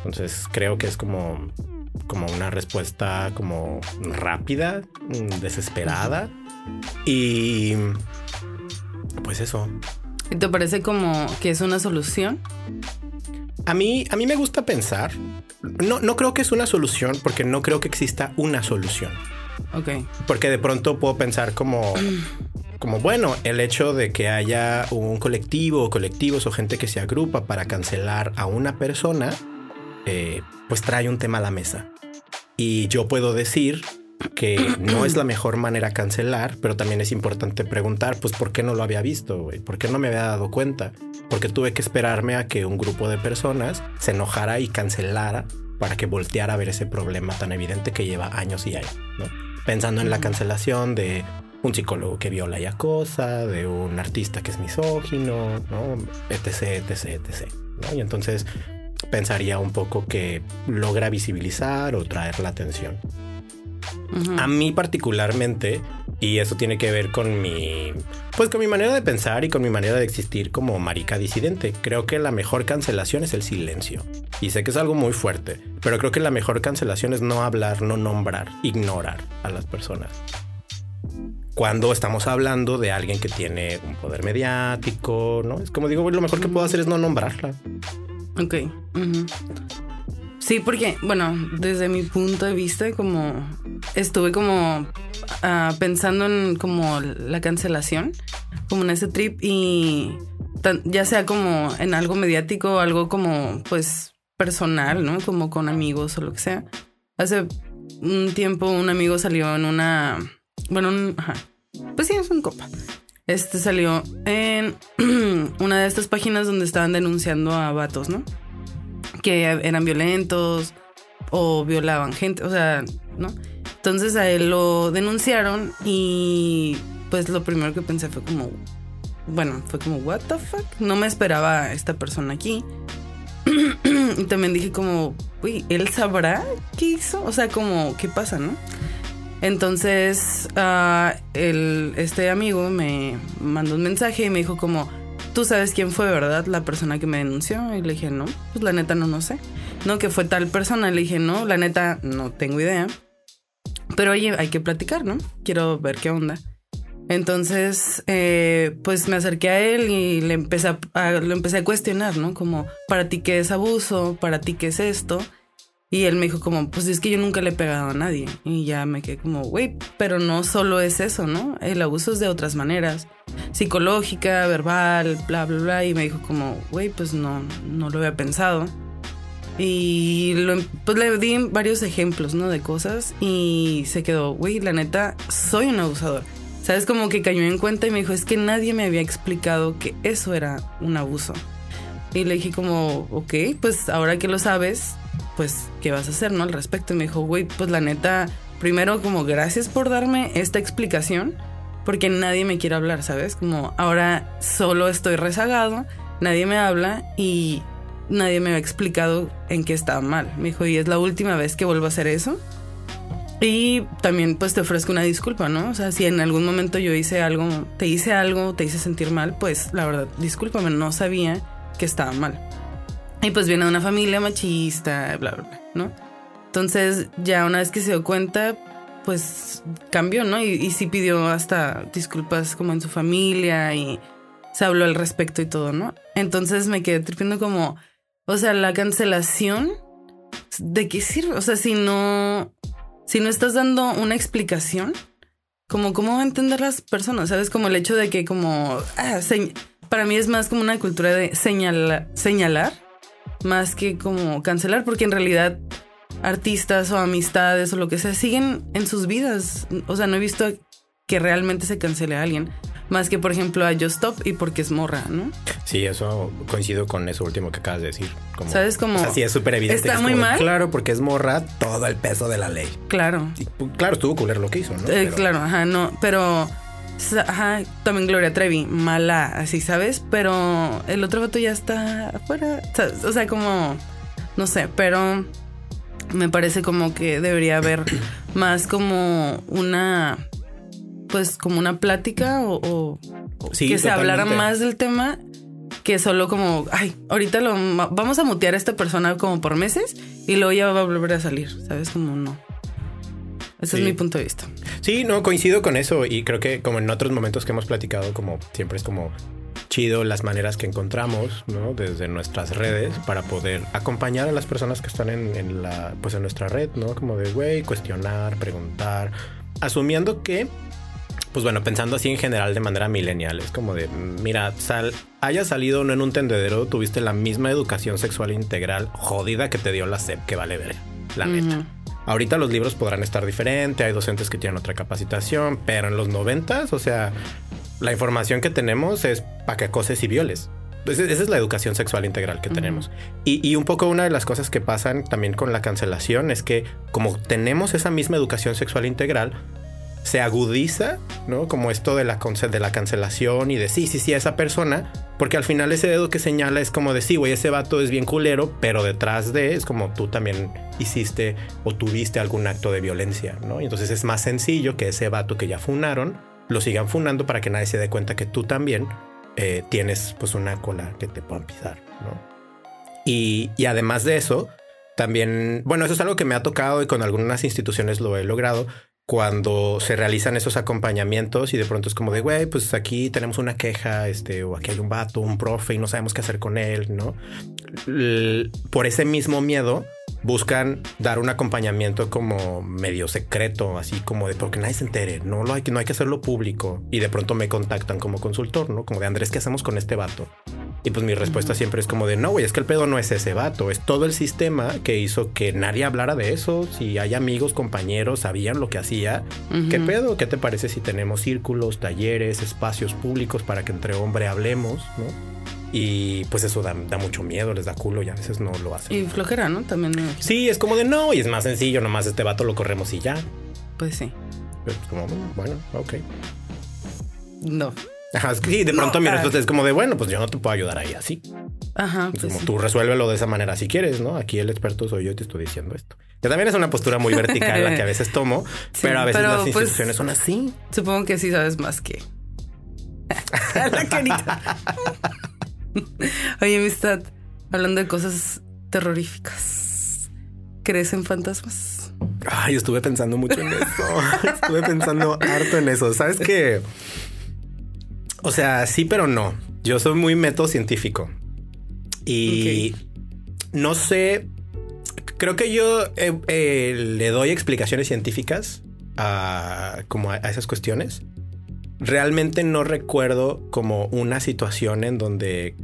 S2: Entonces creo que es como, como una respuesta como rápida, mm, desesperada. Y pues eso.
S1: ¿Y te parece como que es una solución?
S2: A mí, a mí me gusta pensar. No, no creo que es una solución porque no creo que exista una solución.
S1: Ok.
S2: Porque de pronto puedo pensar como, como bueno, el hecho de que haya un colectivo o colectivos o gente que se agrupa para cancelar a una persona, eh, pues trae un tema a la mesa. Y yo puedo decir que no es la mejor manera cancelar, pero también es importante preguntar, pues, ¿por qué no lo había visto? ¿Por qué no me había dado cuenta? Porque tuve que esperarme a que un grupo de personas se enojara y cancelara para que volteara a ver ese problema tan evidente que lleva años y años, ¿no? Pensando en la cancelación de un psicólogo que viola y acosa, de un artista que es misógino, ¿no? etc, etc, etc. Y entonces pensaría un poco que logra visibilizar o traer la atención. A mí particularmente, y eso tiene que ver con mi, pues con mi manera de pensar y con mi manera de existir como marica disidente. Creo que la mejor cancelación es el silencio. Y sé que es algo muy fuerte, pero creo que la mejor cancelación es no hablar, no nombrar, ignorar a las personas. Cuando estamos hablando de alguien que tiene un poder mediático, ¿no? Es como digo, lo mejor que puedo hacer es no nombrarla.
S1: Ok. Sí, porque, bueno, desde mi punto de vista, como estuve como ah, pensando en como la cancelación, como en ese trip y ya sea como en algo mediático algo como pues personal, ¿no? Como con amigos o lo que sea. Hace un tiempo un amigo salió en una, bueno, ajá, pues sí, es un copa. Este salió en una de estas páginas donde estaban denunciando a vatos, ¿no? que eran violentos o violaban gente, o sea, ¿no? Entonces a él lo denunciaron y pues lo primero que pensé fue como, bueno, fue como, what the fuck? No me esperaba esta persona aquí. y también dije como, uy, ¿él sabrá qué hizo? O sea, como, ¿qué pasa, no? Entonces, uh, este amigo me mandó un mensaje y me dijo como, tú sabes quién fue, ¿verdad? La persona que me denunció. Y le dije, no, pues la neta no, no sé. No, que fue tal persona. Le dije, no, la neta no tengo idea. Pero oye, hay que platicar, ¿no? Quiero ver qué onda. Entonces, eh, pues me acerqué a él y le empecé a, lo empecé a cuestionar, ¿no? Como, ¿para ti qué es abuso? ¿Para ti qué es esto? Y él me dijo como, pues es que yo nunca le he pegado a nadie. Y ya me quedé como, güey, pero no solo es eso, ¿no? El abuso es de otras maneras. Psicológica, verbal, bla, bla, bla. Y me dijo como, güey, pues no, no lo había pensado. Y pues le di varios ejemplos, ¿no? De cosas. Y se quedó, güey, la neta, soy un abusador. ¿Sabes? Como que cayó en cuenta y me dijo, es que nadie me había explicado que eso era un abuso. Y le dije como, ok, pues ahora que lo sabes, pues, ¿qué vas a hacer, no? Al respecto. Y me dijo, güey, pues la neta, primero como gracias por darme esta explicación, porque nadie me quiere hablar, ¿sabes? Como ahora solo estoy rezagado, nadie me habla y nadie me ha explicado en qué estaba mal. Me dijo, y es la última vez que vuelvo a hacer eso. Y también pues te ofrezco una disculpa, ¿no? O sea, si en algún momento yo hice algo, te hice algo, te hice sentir mal, pues la verdad, discúlpame, no sabía que estaba mal. Y pues viene de una familia machista, bla, bla, bla, ¿no? Entonces ya una vez que se dio cuenta, pues cambió, ¿no? Y, sí pidió hasta disculpas como en su familia y se habló al respecto y todo, ¿no? Entonces me quedé tripiendo como, o sea, la cancelación, ¿de qué sirve? O sea, si no, si no estás dando una explicación, como cómo va a entender las personas, ¿sabes? Como el hecho de que como, ah, para mí es más como una cultura de señala- señalar, más que como cancelar, porque en realidad artistas o amistades o lo que sea siguen en sus vidas. O sea, no he visto que realmente se cancele a alguien, más que por ejemplo a Just Stop y porque es morra, ¿no?
S2: Sí, eso coincido con eso último que acabas de decir. Como,
S1: ¿Sabes? Como-
S2: O sea, sí, es súper evidente.
S1: Está
S2: que es
S1: muy
S2: de,
S1: mal.
S2: Claro, porque es morra todo el peso de la ley.
S1: Claro.
S2: Y, pues, claro, estuvo culero lo que hizo, ¿no?
S1: Eh,
S2: Pero-
S1: Claro, ajá, no, pero ajá, también Gloria Trevi, mala, así, ¿sabes? Pero el otro vato ya está afuera, ¿sabes? o sea, como, no sé, pero me parece como que debería haber más como una, pues como una plática o, o- o
S2: Sí,
S1: que se hablara más del tema que solo como, ay, ahorita lo vamos a mutear a esta persona como por meses y luego ya va a volver a salir, ¿sabes? Como no. Ese
S2: Sí.
S1: es mi punto de vista.
S2: Sí, no, coincido con eso y creo que como en otros momentos que hemos platicado, como siempre es como chido las maneras que encontramos, ¿no? Desde nuestras redes para poder acompañar a las personas que están en, en la, pues en nuestra red, ¿no? Como de, güey, cuestionar, preguntar, asumiendo que, pues bueno, pensando así en general de manera milenial, es como de, mira, sal, haya salido no en un tendedero, tuviste la misma educación sexual integral jodida que te dio la SEP, que vale ver, la neta. Ahorita los libros podrán estar diferentes, hay docentes que tienen otra capacitación, pero en los noventas, o sea, la información que tenemos es para que acoses y violes. Esa esa es la educación sexual integral que tenemos. Y, y un poco una de las cosas que pasan también con la cancelación es que como tenemos esa misma educación sexual integral, se agudiza, ¿no? Como esto de la, de la cancelación y de sí, sí, sí, a esa persona, porque al final ese dedo que señala es como de sí, güey, ese vato es bien culero, pero detrás de es como tú también hiciste o tuviste algún acto de violencia, ¿no? Y entonces es más sencillo que ese vato que ya funaron lo sigan funando para que nadie se dé cuenta que tú también eh, tienes pues una cola que te puedan pisar, ¿no? Y, y además de eso, también, bueno, eso es algo que me ha tocado y con algunas instituciones lo he logrado cuando se realizan esos acompañamientos y de pronto es como de, güey, pues aquí tenemos una queja, este, o aquí hay un vato, un profe y no sabemos qué hacer con él, ¿no? Por ese mismo miedo buscan dar un acompañamiento como medio secreto, así como de porque nadie se entere, no lo hay que no hay que hacerlo público y de pronto me contactan como consultor, ¿no? Como de Andrés, ¿qué hacemos con este vato? Y pues mi respuesta siempre es como de no, güey, es que el pedo no es ese vato, es todo el sistema que hizo que nadie hablara de eso. Si hay amigos, compañeros, sabían lo que hacía. ¿Qué
S1: Ujú.
S2: pedo? ¿Qué te parece si tenemos círculos, talleres, espacios públicos para que entre hombre hablemos, no? Y pues eso da, da mucho miedo, les da culo y a veces no lo hacen.
S1: Y flojera, ¿no? También.
S2: Sí, es como de no, y es más sencillo, nomás este vato lo corremos y ya.
S1: pues sí.
S2: Pero es como, mm, bueno, ok.
S1: No.
S2: Ajá, sí, de pronto mi
S1: ah.
S2: respuesta es como de bueno, pues yo no te puedo ayudar ahí así.
S1: Ajá.
S2: Es
S1: Pues
S2: como
S1: sí.
S2: tú resuélvelo de esa manera si quieres, ¿no? Aquí el experto soy yo y te estoy diciendo esto. Que también es una postura muy vertical la que a veces tomo,
S1: Sí,
S2: pero a veces
S1: pero,
S2: las
S1: pues,
S2: instituciones son así.
S1: Supongo que sí sabes más que. La carita. Oye, amistad, hablando de cosas terroríficas. ¿Crees en fantasmas?
S2: Ay, estuve pensando mucho en eso. estuve pensando harto en eso. ¿Sabes qué? O sea, sí, pero no. Yo soy muy método científico. Y no sé. Creo que yo eh, eh, le doy explicaciones científicas a, como a, a esas cuestiones. Realmente no recuerdo como una situación en donde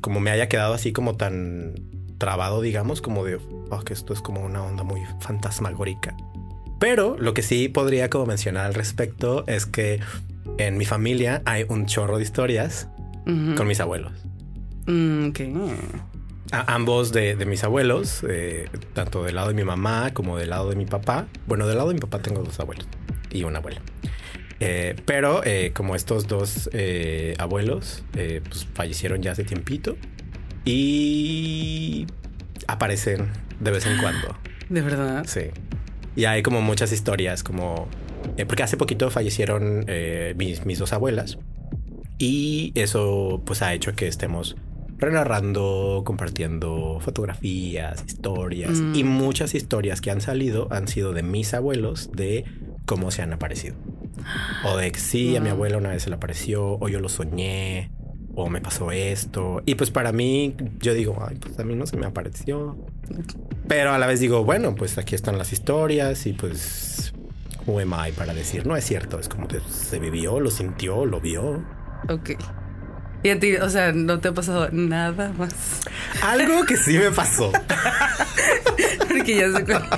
S2: como me haya quedado así como tan trabado, digamos, como de oh, que esto es como una onda muy fantasmagórica. Pero lo que sí podría como mencionar al respecto es que en mi familia hay un chorro de historias con mis abuelos.
S1: Mm.
S2: A- ambos de, de mis abuelos, eh, tanto del lado de mi mamá como del lado de mi papá. Bueno, del lado de mi papá tengo dos abuelos y una abuela. Eh, pero eh, como estos dos eh, abuelos pues fallecieron ya hace tiempito y aparecen de vez en cuando.
S1: ¿De verdad?
S2: Sí. Y hay como muchas historias, como... porque hace poquito fallecieron mis, mis dos abuelas. Y eso pues ha hecho que estemos renarrando, compartiendo fotografías, historias.
S1: Mm.
S2: Y muchas historias que han salido han sido de mis abuelos, de cómo se han aparecido. O de que sí, a mi abuela una vez se le apareció, o yo lo soñé, o me pasó esto. Y pues para mí, yo digo, ay, pues a mí no se me apareció. Pero a la vez digo, bueno, pues aquí están las historias y pues, who am I para decir, no es cierto, es como que se vivió, lo sintió, lo vio.
S1: Ok. Y a ti, o sea, no te ha pasado nada más.
S2: Algo que sí me pasó.
S1: Porque ya cuál-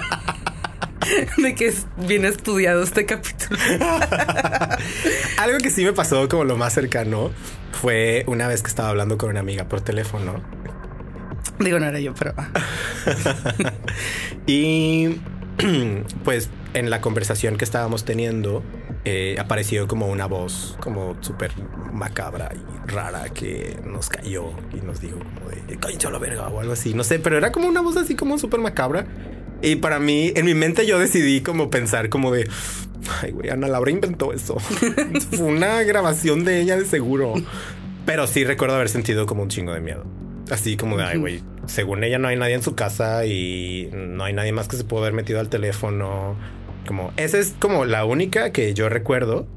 S1: de que es bien estudiado este capítulo.
S2: Algo que sí me pasó como lo más cercano fue una vez que estaba hablando con una amiga por teléfono
S1: Digo, no era yo, pero. ah.
S2: y pues en la conversación que estábamos teniendo eh, apareció como una voz como súper macabra y rara que nos cayó y nos dijo como de cállense a la verga o algo así. No sé, pero era como una voz así como súper macabra. Y para mí, en mi mente yo decidí como pensar como de, ay güey, Ana Laura inventó eso. Fue una grabación de ella de seguro. Pero sí recuerdo haber sentido como un chingo de miedo. Así como de, ay güey, según ella no hay nadie en su casa y no hay nadie más que se pueda haber metido al teléfono. Como, esa es como la única que yo recuerdo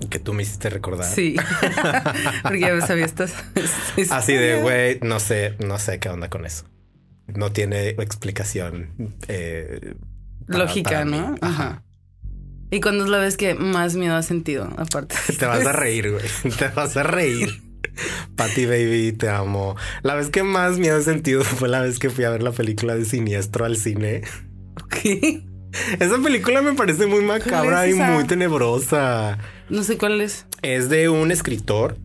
S2: y que tú me hiciste recordar.
S1: Sí. Porque ya sabía estas.
S2: Así de, güey, no sé, no sé qué onda con eso. No tiene explicación eh, para-
S1: Lógica,
S2: para
S1: ¿no? Ajá. ¿Y cuándo es la vez que más miedo has sentido? Aparte.
S2: Te vas a reír, güey. Te vas a reír. Patty Baby, te amo. La vez que más miedo he sentido fue la vez que fui a ver la película de Siniestro al cine.
S1: Ok.
S2: Esa película me parece muy macabra
S1: ¿Cuál es
S2: y muy tenebrosa.
S1: No sé cuál es.
S2: Es de un escritor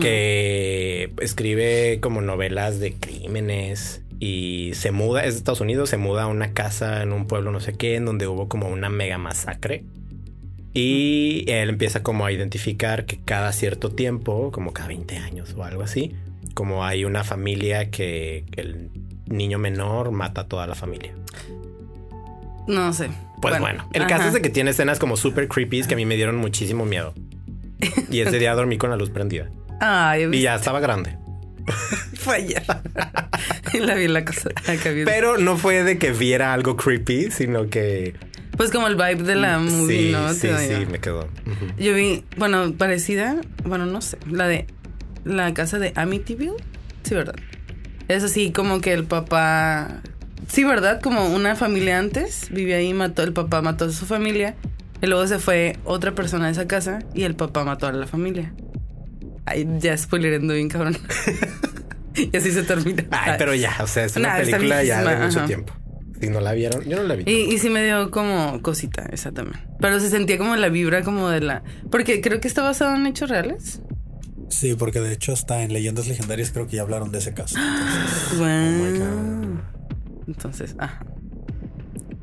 S2: que escribe como novelas de crímenes y se muda, es de Estados Unidos, se muda a una casa en un pueblo no sé qué, en donde hubo como una mega masacre. Y él empieza como a identificar que cada cierto tiempo, como cada 20 años o algo así, como hay una familia que el niño menor mata a toda la familia.
S1: No sé.
S2: Pues bueno, el
S1: ajá.
S2: caso es de que tiene escenas como super creepy que a mí me dieron muchísimo miedo. Y ese día dormí con la luz prendida.
S1: Ay,
S2: Y ya estaba grande.
S1: fue ayer. y la vi en la casa.
S2: Pero no fue de que viera algo creepy, sino que
S1: Pues como el vibe de la movie,
S2: sí,
S1: ¿no?
S2: sí, sí, me quedó.
S1: Yo vi, bueno, parecida, bueno, no sé, la de la casa de Amityville. Sí, ¿verdad? Es así como que el papá, sí, ¿verdad? Como una familia antes vivía ahí, mató, el papá mató a su familia y luego se fue otra persona a esa casa y el papá mató a la familia. Ay, ya spoilerando bien, cabrón. y así se termina.
S2: Ay, pero ya, o sea, es una
S1: Nah, está
S2: película ya de mucho
S1: ajá.
S2: tiempo. Si no la vieron, yo no la vi.
S1: Y, y sí me dio como cosita, esa también. Pero se sentía como la vibra como de la... Porque creo que está basado en hechos reales.
S3: Sí, porque de hecho hasta en leyendas legendarias creo que ya hablaron de ese caso. Entonces,
S1: Wow.
S2: my God.
S1: Entonces, ajá.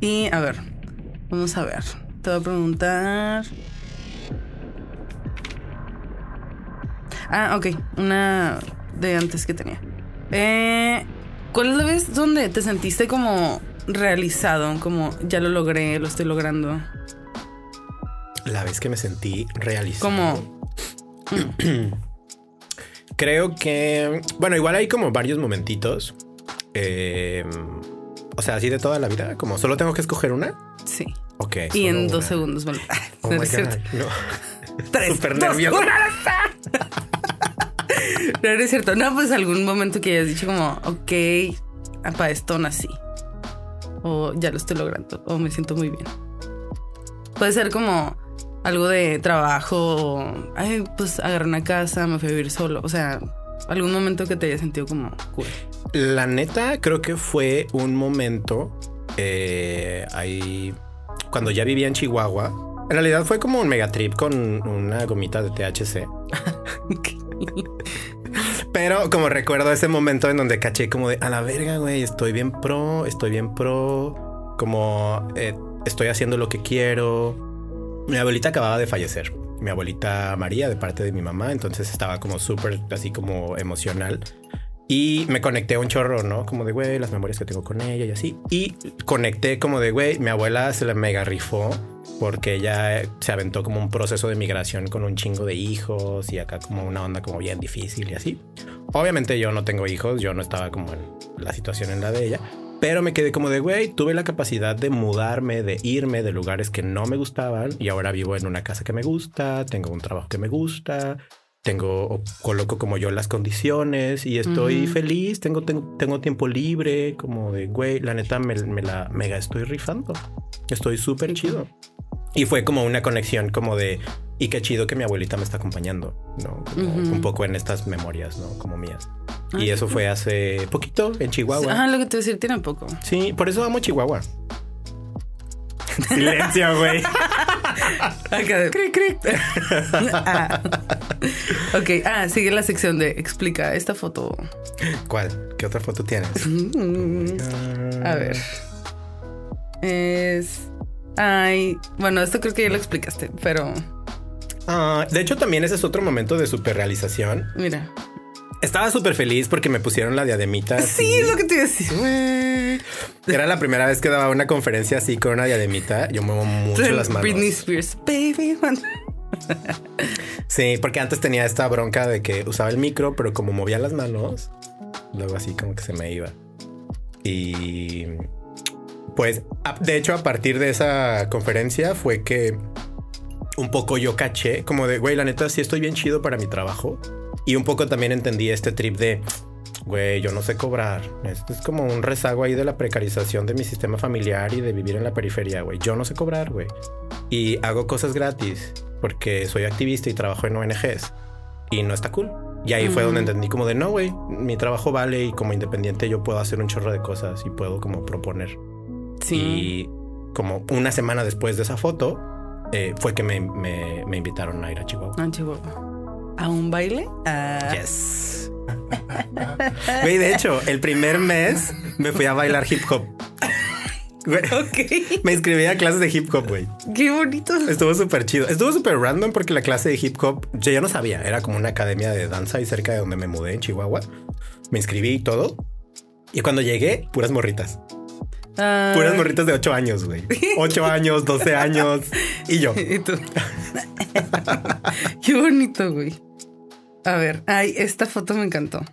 S1: Y a ver, vamos a ver. Te voy a preguntar. Ah, ok. Una de antes que tenía. Eh, ¿Cuál es la vez donde te sentiste como realizado? Como ya lo logré, lo estoy logrando.
S2: La vez que me sentí realizado.
S1: Como.
S2: Creo que, bueno, igual hay como varios momentitos. Eh, o sea, así de toda la vida, como solo tengo que escoger una.
S1: Sí.
S2: Ok.
S1: Y en dos
S2: una.
S1: segundos. Bueno,
S2: Oh
S1: no. Tres,
S2: Súper
S1: dos,
S2: nervioso.
S1: uno. No, no es cierto. No, pues algún momento que hayas dicho como, ok, para esto nací. O ya lo estoy logrando. O me siento muy bien. Puede ser como algo de trabajo. O, ay, pues agarré una casa, me fui a vivir solo. O sea, algún momento que te haya sentido como cool.
S2: La neta, creo que fue un momento eh, ahí cuando ya vivía en Chihuahua. En realidad fue como un megatrip con una gomita de THC. Pero como recuerdo ese momento en donde caché como de a la verga, güey, estoy bien pro, estoy bien pro, como eh, estoy haciendo lo que quiero. Mi abuelita acababa de fallecer. Mi abuelita María de parte de mi mamá, entonces estaba como súper así como emocional. Y me conecté a un chorro, ¿no? Como de, güey, las memorias que tengo con ella y así. Y conecté como de, güey, mi abuela se la mega rifó porque ella se aventó como un proceso de migración con un chingo de hijos y acá como una onda como bien difícil y así. Obviamente yo no tengo hijos, yo no estaba como en la situación en la de ella, pero me quedé como de, güey, tuve la capacidad de mudarme, de irme de lugares que no me gustaban y ahora vivo en una casa que me gusta, tengo un trabajo que me gusta, tengo, coloco como yo las condiciones y estoy feliz, tengo, tengo, tiempo libre, como de, güey, la neta me, la mega estoy rifando. Estoy súper chido. Y fue como una conexión como de, y qué chido que mi abuelita me está acompañando, ¿no? Un poco en estas memorias, ¿no? Como mías. Ah, y eso fue hace poquito en Chihuahua.
S1: Ah, lo que te decir, tiene poco.
S2: Sí, por eso amo Chihuahua. Silencio, güey.
S1: cric, cric. ah. Ok, ah, sigue la sección de explica esta foto.
S2: ¿Cuál? ¿Qué otra foto tienes?
S1: A ver. Es. Ay, bueno, esto creo que ya lo explicaste, pero.
S2: Ah, de hecho, también ese es otro momento de superrealización.
S1: Mira.
S2: Estaba súper feliz porque me pusieron la diademita.
S1: Sí, es lo que te iba a decir.
S2: Era la primera vez que daba una conferencia así con una diademita. Yo muevo mucho las manos.
S1: Britney Spears, baby.
S2: sí, porque antes tenía esta bronca de que usaba el micro, pero como movía las manos, luego así como que se me iba. Y pues, de hecho, a partir de esa conferencia fue que un poco yo caché, como de, güey, la neta, sí estoy bien chido para mi trabajo y un poco también entendí este trip de, güey, yo no sé cobrar. Esto es como un rezago ahí de la precarización de mi sistema familiar y de vivir en la periferia, güey. Yo no sé cobrar, güey. Y hago cosas gratis porque soy activista y trabajo en ONGs. Y no está cool. Y ahí fue donde entendí como de, no, güey, mi trabajo vale y como independiente yo puedo hacer un chorro de cosas y puedo como proponer. Sí. Y como una semana después de esa foto, eh, fue que me, me, invitaron a ir a Chihuahua.
S1: A Chihuahua a un baile.
S2: Ah. Yes. Güey, de hecho, el primer mes me fui a bailar hip hop. Me inscribí a clases de hip hop, güey.
S1: Qué bonito.
S2: Estuvo súper chido. Estuvo súper random porque la clase de hip hop yo ya no sabía. Era como una academia de danza y cerca de donde me mudé en Chihuahua. Me inscribí y todo. Y cuando llegué, puras morritas. Puras morritas de 8 años, güey. 8 años, 12 años. Y yo. ¿Y tú?
S1: Qué bonito, güey. A ver, ay, esta foto me encantó.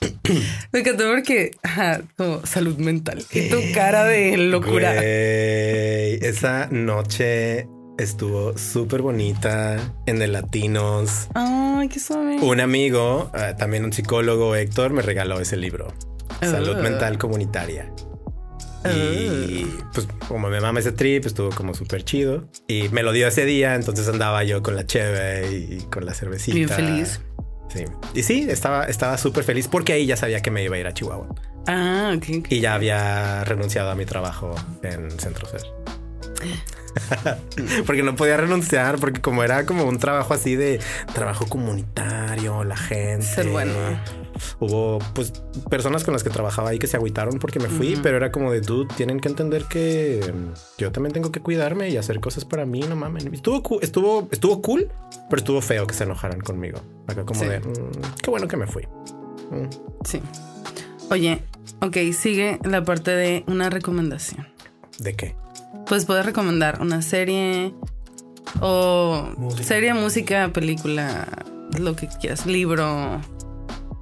S1: Me encantó porque, como salud mental. Y tu cara de locura.
S2: esa noche estuvo súper bonita en el Latinos.
S1: Ay, qué suave.
S2: Un amigo, ah, también un psicólogo, Héctor, me regaló ese libro. Salud ah. mental comunitaria. Y ah. pues como me mama ese trip, estuvo como súper chido. Y me lo dio ese día, entonces andaba yo con la cheve y con la cervecita.
S1: Bien feliz.
S2: Sí. Y sí, estaba estaba súper feliz porque ahí ya sabía que me iba a ir a Chihuahua.
S1: Ah, ok.
S2: Y ya había renunciado a mi trabajo en Centro Ser. porque no podía renunciar, porque como era como un trabajo así de trabajo comunitario, la gente.
S1: Ser bueno
S2: hubo pues personas con las que trabajaba ahí que se agüitaron porque me fui, pero era como de dude, tienen que entender que yo también tengo que cuidarme y hacer cosas para mí, no mames. Estuvo, estuvo, estuvo cool, pero estuvo feo que se enojaran conmigo. Acá como de mm, qué bueno que me fui.
S1: Mm. Sí. Oye, ok, sigue la parte de una recomendación.
S2: ¿De qué?
S1: Pues puedes recomendar una serie o serie, música, película, lo que quieras, libro,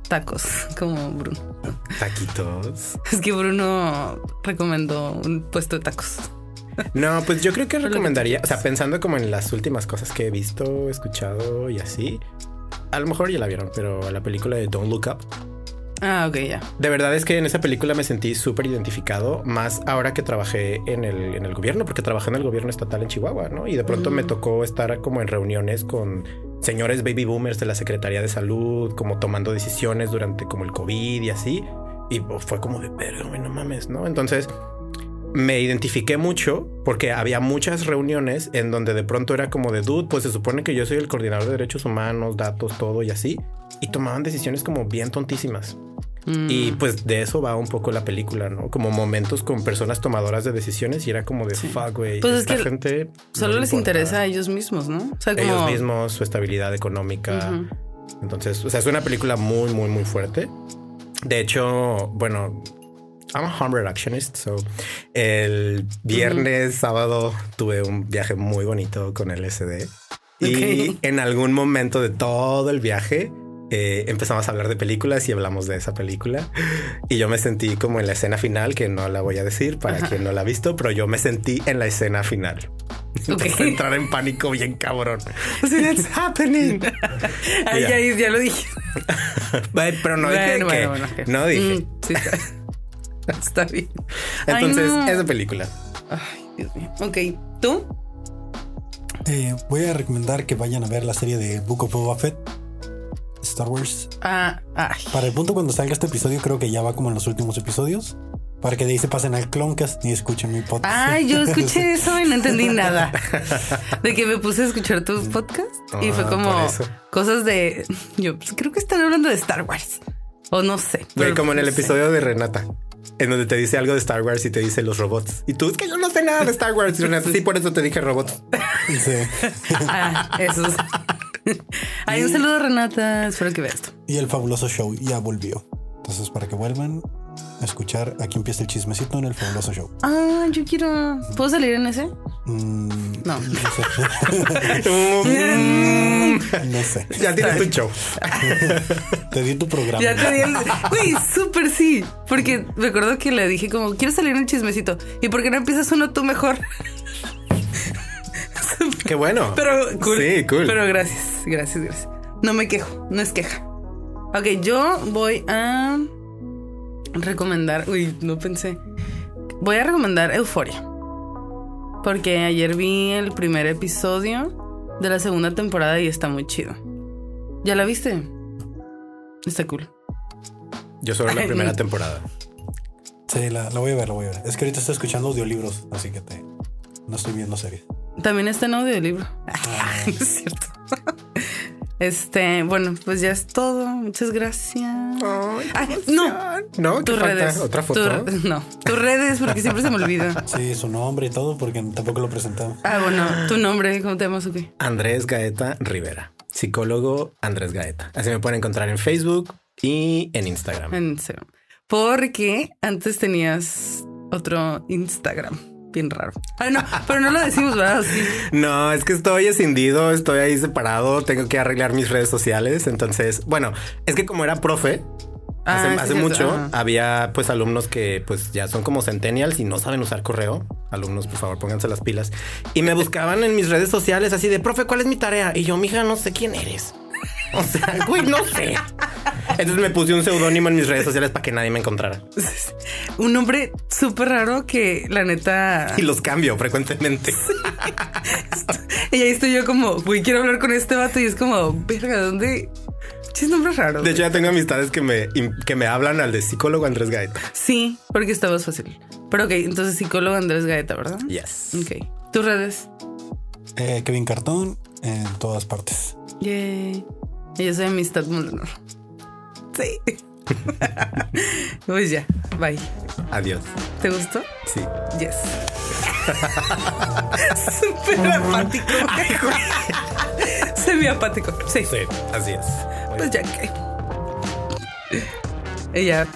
S1: tacos, como Bruno.
S2: Taquitos.
S1: Es que Bruno recomendó un puesto de tacos.
S2: No, pues yo creo que recomendaría, o sea, pensando como en las últimas cosas que he visto, escuchado y así. A lo mejor ya la vieron, pero la película de Don't Look Up.
S1: Ah, ok, ya.
S2: De verdad es que en esa película me sentí súper identificado, más ahora que trabajé en el, en el gobierno, porque trabajé en el gobierno estatal en Chihuahua, ¿no? Y de pronto me tocó estar como en reuniones con señores baby boomers de la Secretaría de Salud, como tomando decisiones durante como el COVID y así. Y fue como de, pero no mames, ¿no? Entonces me identifiqué mucho porque había muchas reuniones en donde de pronto era como de, dude, pues se supone que yo soy el coordinador de derechos humanos, datos, todo y así. Y tomaban decisiones como bien tontísimas. Y mm. pues de eso va un poco la película, ¿no? Como momentos con personas tomadoras de decisiones y era como de fuck, güey.
S1: Pues esta gente. Solo les interesa a ellos mismos, ¿no?
S2: O sea, Ellos mismos, su estabilidad económica. Entonces, o sea, es una película muy, muy, muy fuerte. De hecho, bueno, I'm a harm reductionist, so el viernes, sábado tuve un viaje muy bonito con LSD y
S1: Ok.
S2: en algún momento de todo el viaje eh, empezamos a hablar de películas y hablamos de esa película y yo me sentí como en la escena final que no la voy a decir para quien no la ha visto, pero yo me sentí en la escena final. A entrar en pánico bien cabrón. Así, That's happening.
S1: Ay,
S2: Ya.
S1: ya, lo dije.
S2: Bueno, Pero no dije
S1: Bueno,
S2: que
S1: bueno, bueno, ok.
S2: no dije.
S1: Mm, sí, está, bien. Ay,
S2: Entonces,
S1: no.
S2: esa película.
S1: Ay, Dios mío. Ok, ¿tú?
S3: Eh, voy a recomendar que vayan a ver la serie de Book of Boba Fett, Star Wars.
S1: Ah, ay.
S3: Para el punto cuando salga este episodio, creo que ya va como en los últimos episodios. Para que de ahí se pasen al Cloncast y escuchen mi podcast.
S1: Ay, yo escuché eso y no entendí nada. De que me puse a escuchar tus podcasts y fue
S2: Ah,
S1: como
S2: por eso.
S1: cosas de. Yo pues, creo que están hablando de Star Wars. O no sé. Pero
S2: como en el
S1: no sé.
S2: episodio de Renata, en donde te dice algo de Star Wars y te dice los robots. Y tú, es que yo no sé nada de Star Wars. Y Renata, sí, por eso te dije robots.
S3: Sí.
S1: Ah, eso es. Ay, un saludo, Renata. Espero que veas esto.
S3: Y el fabuloso show ya volvió. Entonces, para que vuelvan a escuchar, aquí empieza el chismecito en el fabuloso show.
S1: Ah, yo quiero. ¿Puedo salir en ese?
S3: Mm,
S1: No.
S3: sé.
S2: Mm,
S3: no sé.
S2: ya tienes tu show.
S3: Te di tu programa.
S1: Ya te di el. Güey, súper sí. Porque recuerdo que le dije, como, quiero salir en el chismecito. ¿Y por qué no empiezas uno tú mejor?
S2: Qué bueno.
S1: Pero cool.
S2: Sí, cool.
S1: Pero gracias, gracias, gracias. No me quejo, no es queja. Ok, yo voy a recomendar. Uy, no pensé. Voy a recomendar Euforia. Porque ayer vi el primer episodio de la segunda temporada y está muy chido. ¿Ya la viste? Está cool.
S2: Yo solo la primera temporada.
S3: Sí, la, la voy a ver, la voy a ver. Es que ahorita estoy escuchando audiolibros, así que te, no estoy viendo series.
S1: También está en audiolibro. no es cierto. Este, bueno, pues ya es todo. Muchas gracias. Ay, no.
S2: No, ¿qué
S1: Tus
S2: falta?
S1: redes.
S2: ¿Otra foto?
S1: Tu- no, tus redes, porque siempre se me olvida.
S3: Sí, su nombre y todo, porque tampoco lo presentamos.
S1: Ah, bueno, tu nombre, ¿cómo te llamas o qué?
S2: Andrés Gaeta Rivera. Psicólogo Andrés Gaeta. Así me pueden encontrar en Facebook y en Instagram.
S1: En Instagram. Porque antes tenías otro Instagram. Bien raro. Ah, no, pero no lo decimos, ¿verdad? Sí.
S2: No, es que estoy escindido, estoy ahí separado, tengo que arreglar mis redes sociales. Entonces, bueno, es que como era profe, hace,
S1: Ah, sí,
S2: hace
S1: cierto.
S2: mucho
S1: Ajá.
S2: había pues alumnos que pues ya son como centennials y no saben usar correo. Alumnos, por favor, pónganse las pilas. Y me buscaban en mis redes sociales así de, profe, ¿cuál es mi tarea? Y yo, mija, no sé quién eres. O sea, güey, no sé. Entonces me puse un seudónimo en mis redes sociales para que nadie me encontrara.
S1: Un nombre súper raro que la neta.
S2: Y los cambio frecuentemente.
S1: Y ahí estoy yo como, güey, quiero hablar con este vato. Y es como, verga, ¿dónde? Chis nombres raros.
S2: De hecho, ya tengo amistades que me, que me hablan al de psicólogo Andrés Gaeta.
S1: Sí, porque está más fácil. Pero ok, entonces psicólogo Andrés Gaeta, ¿verdad?
S2: Yes.
S1: Ok. ¿Tus redes?
S3: Eh, Kevin Cartón en todas partes.
S1: Yay. Y yo soy Amistad Molenor. Sí. pues ya, bye.
S2: Adiós.
S1: ¿Te gustó?
S2: Sí.
S1: Yes. Súper apático. Semi apático. Sí.
S2: Sí, así es.
S1: Pues ya que. Ella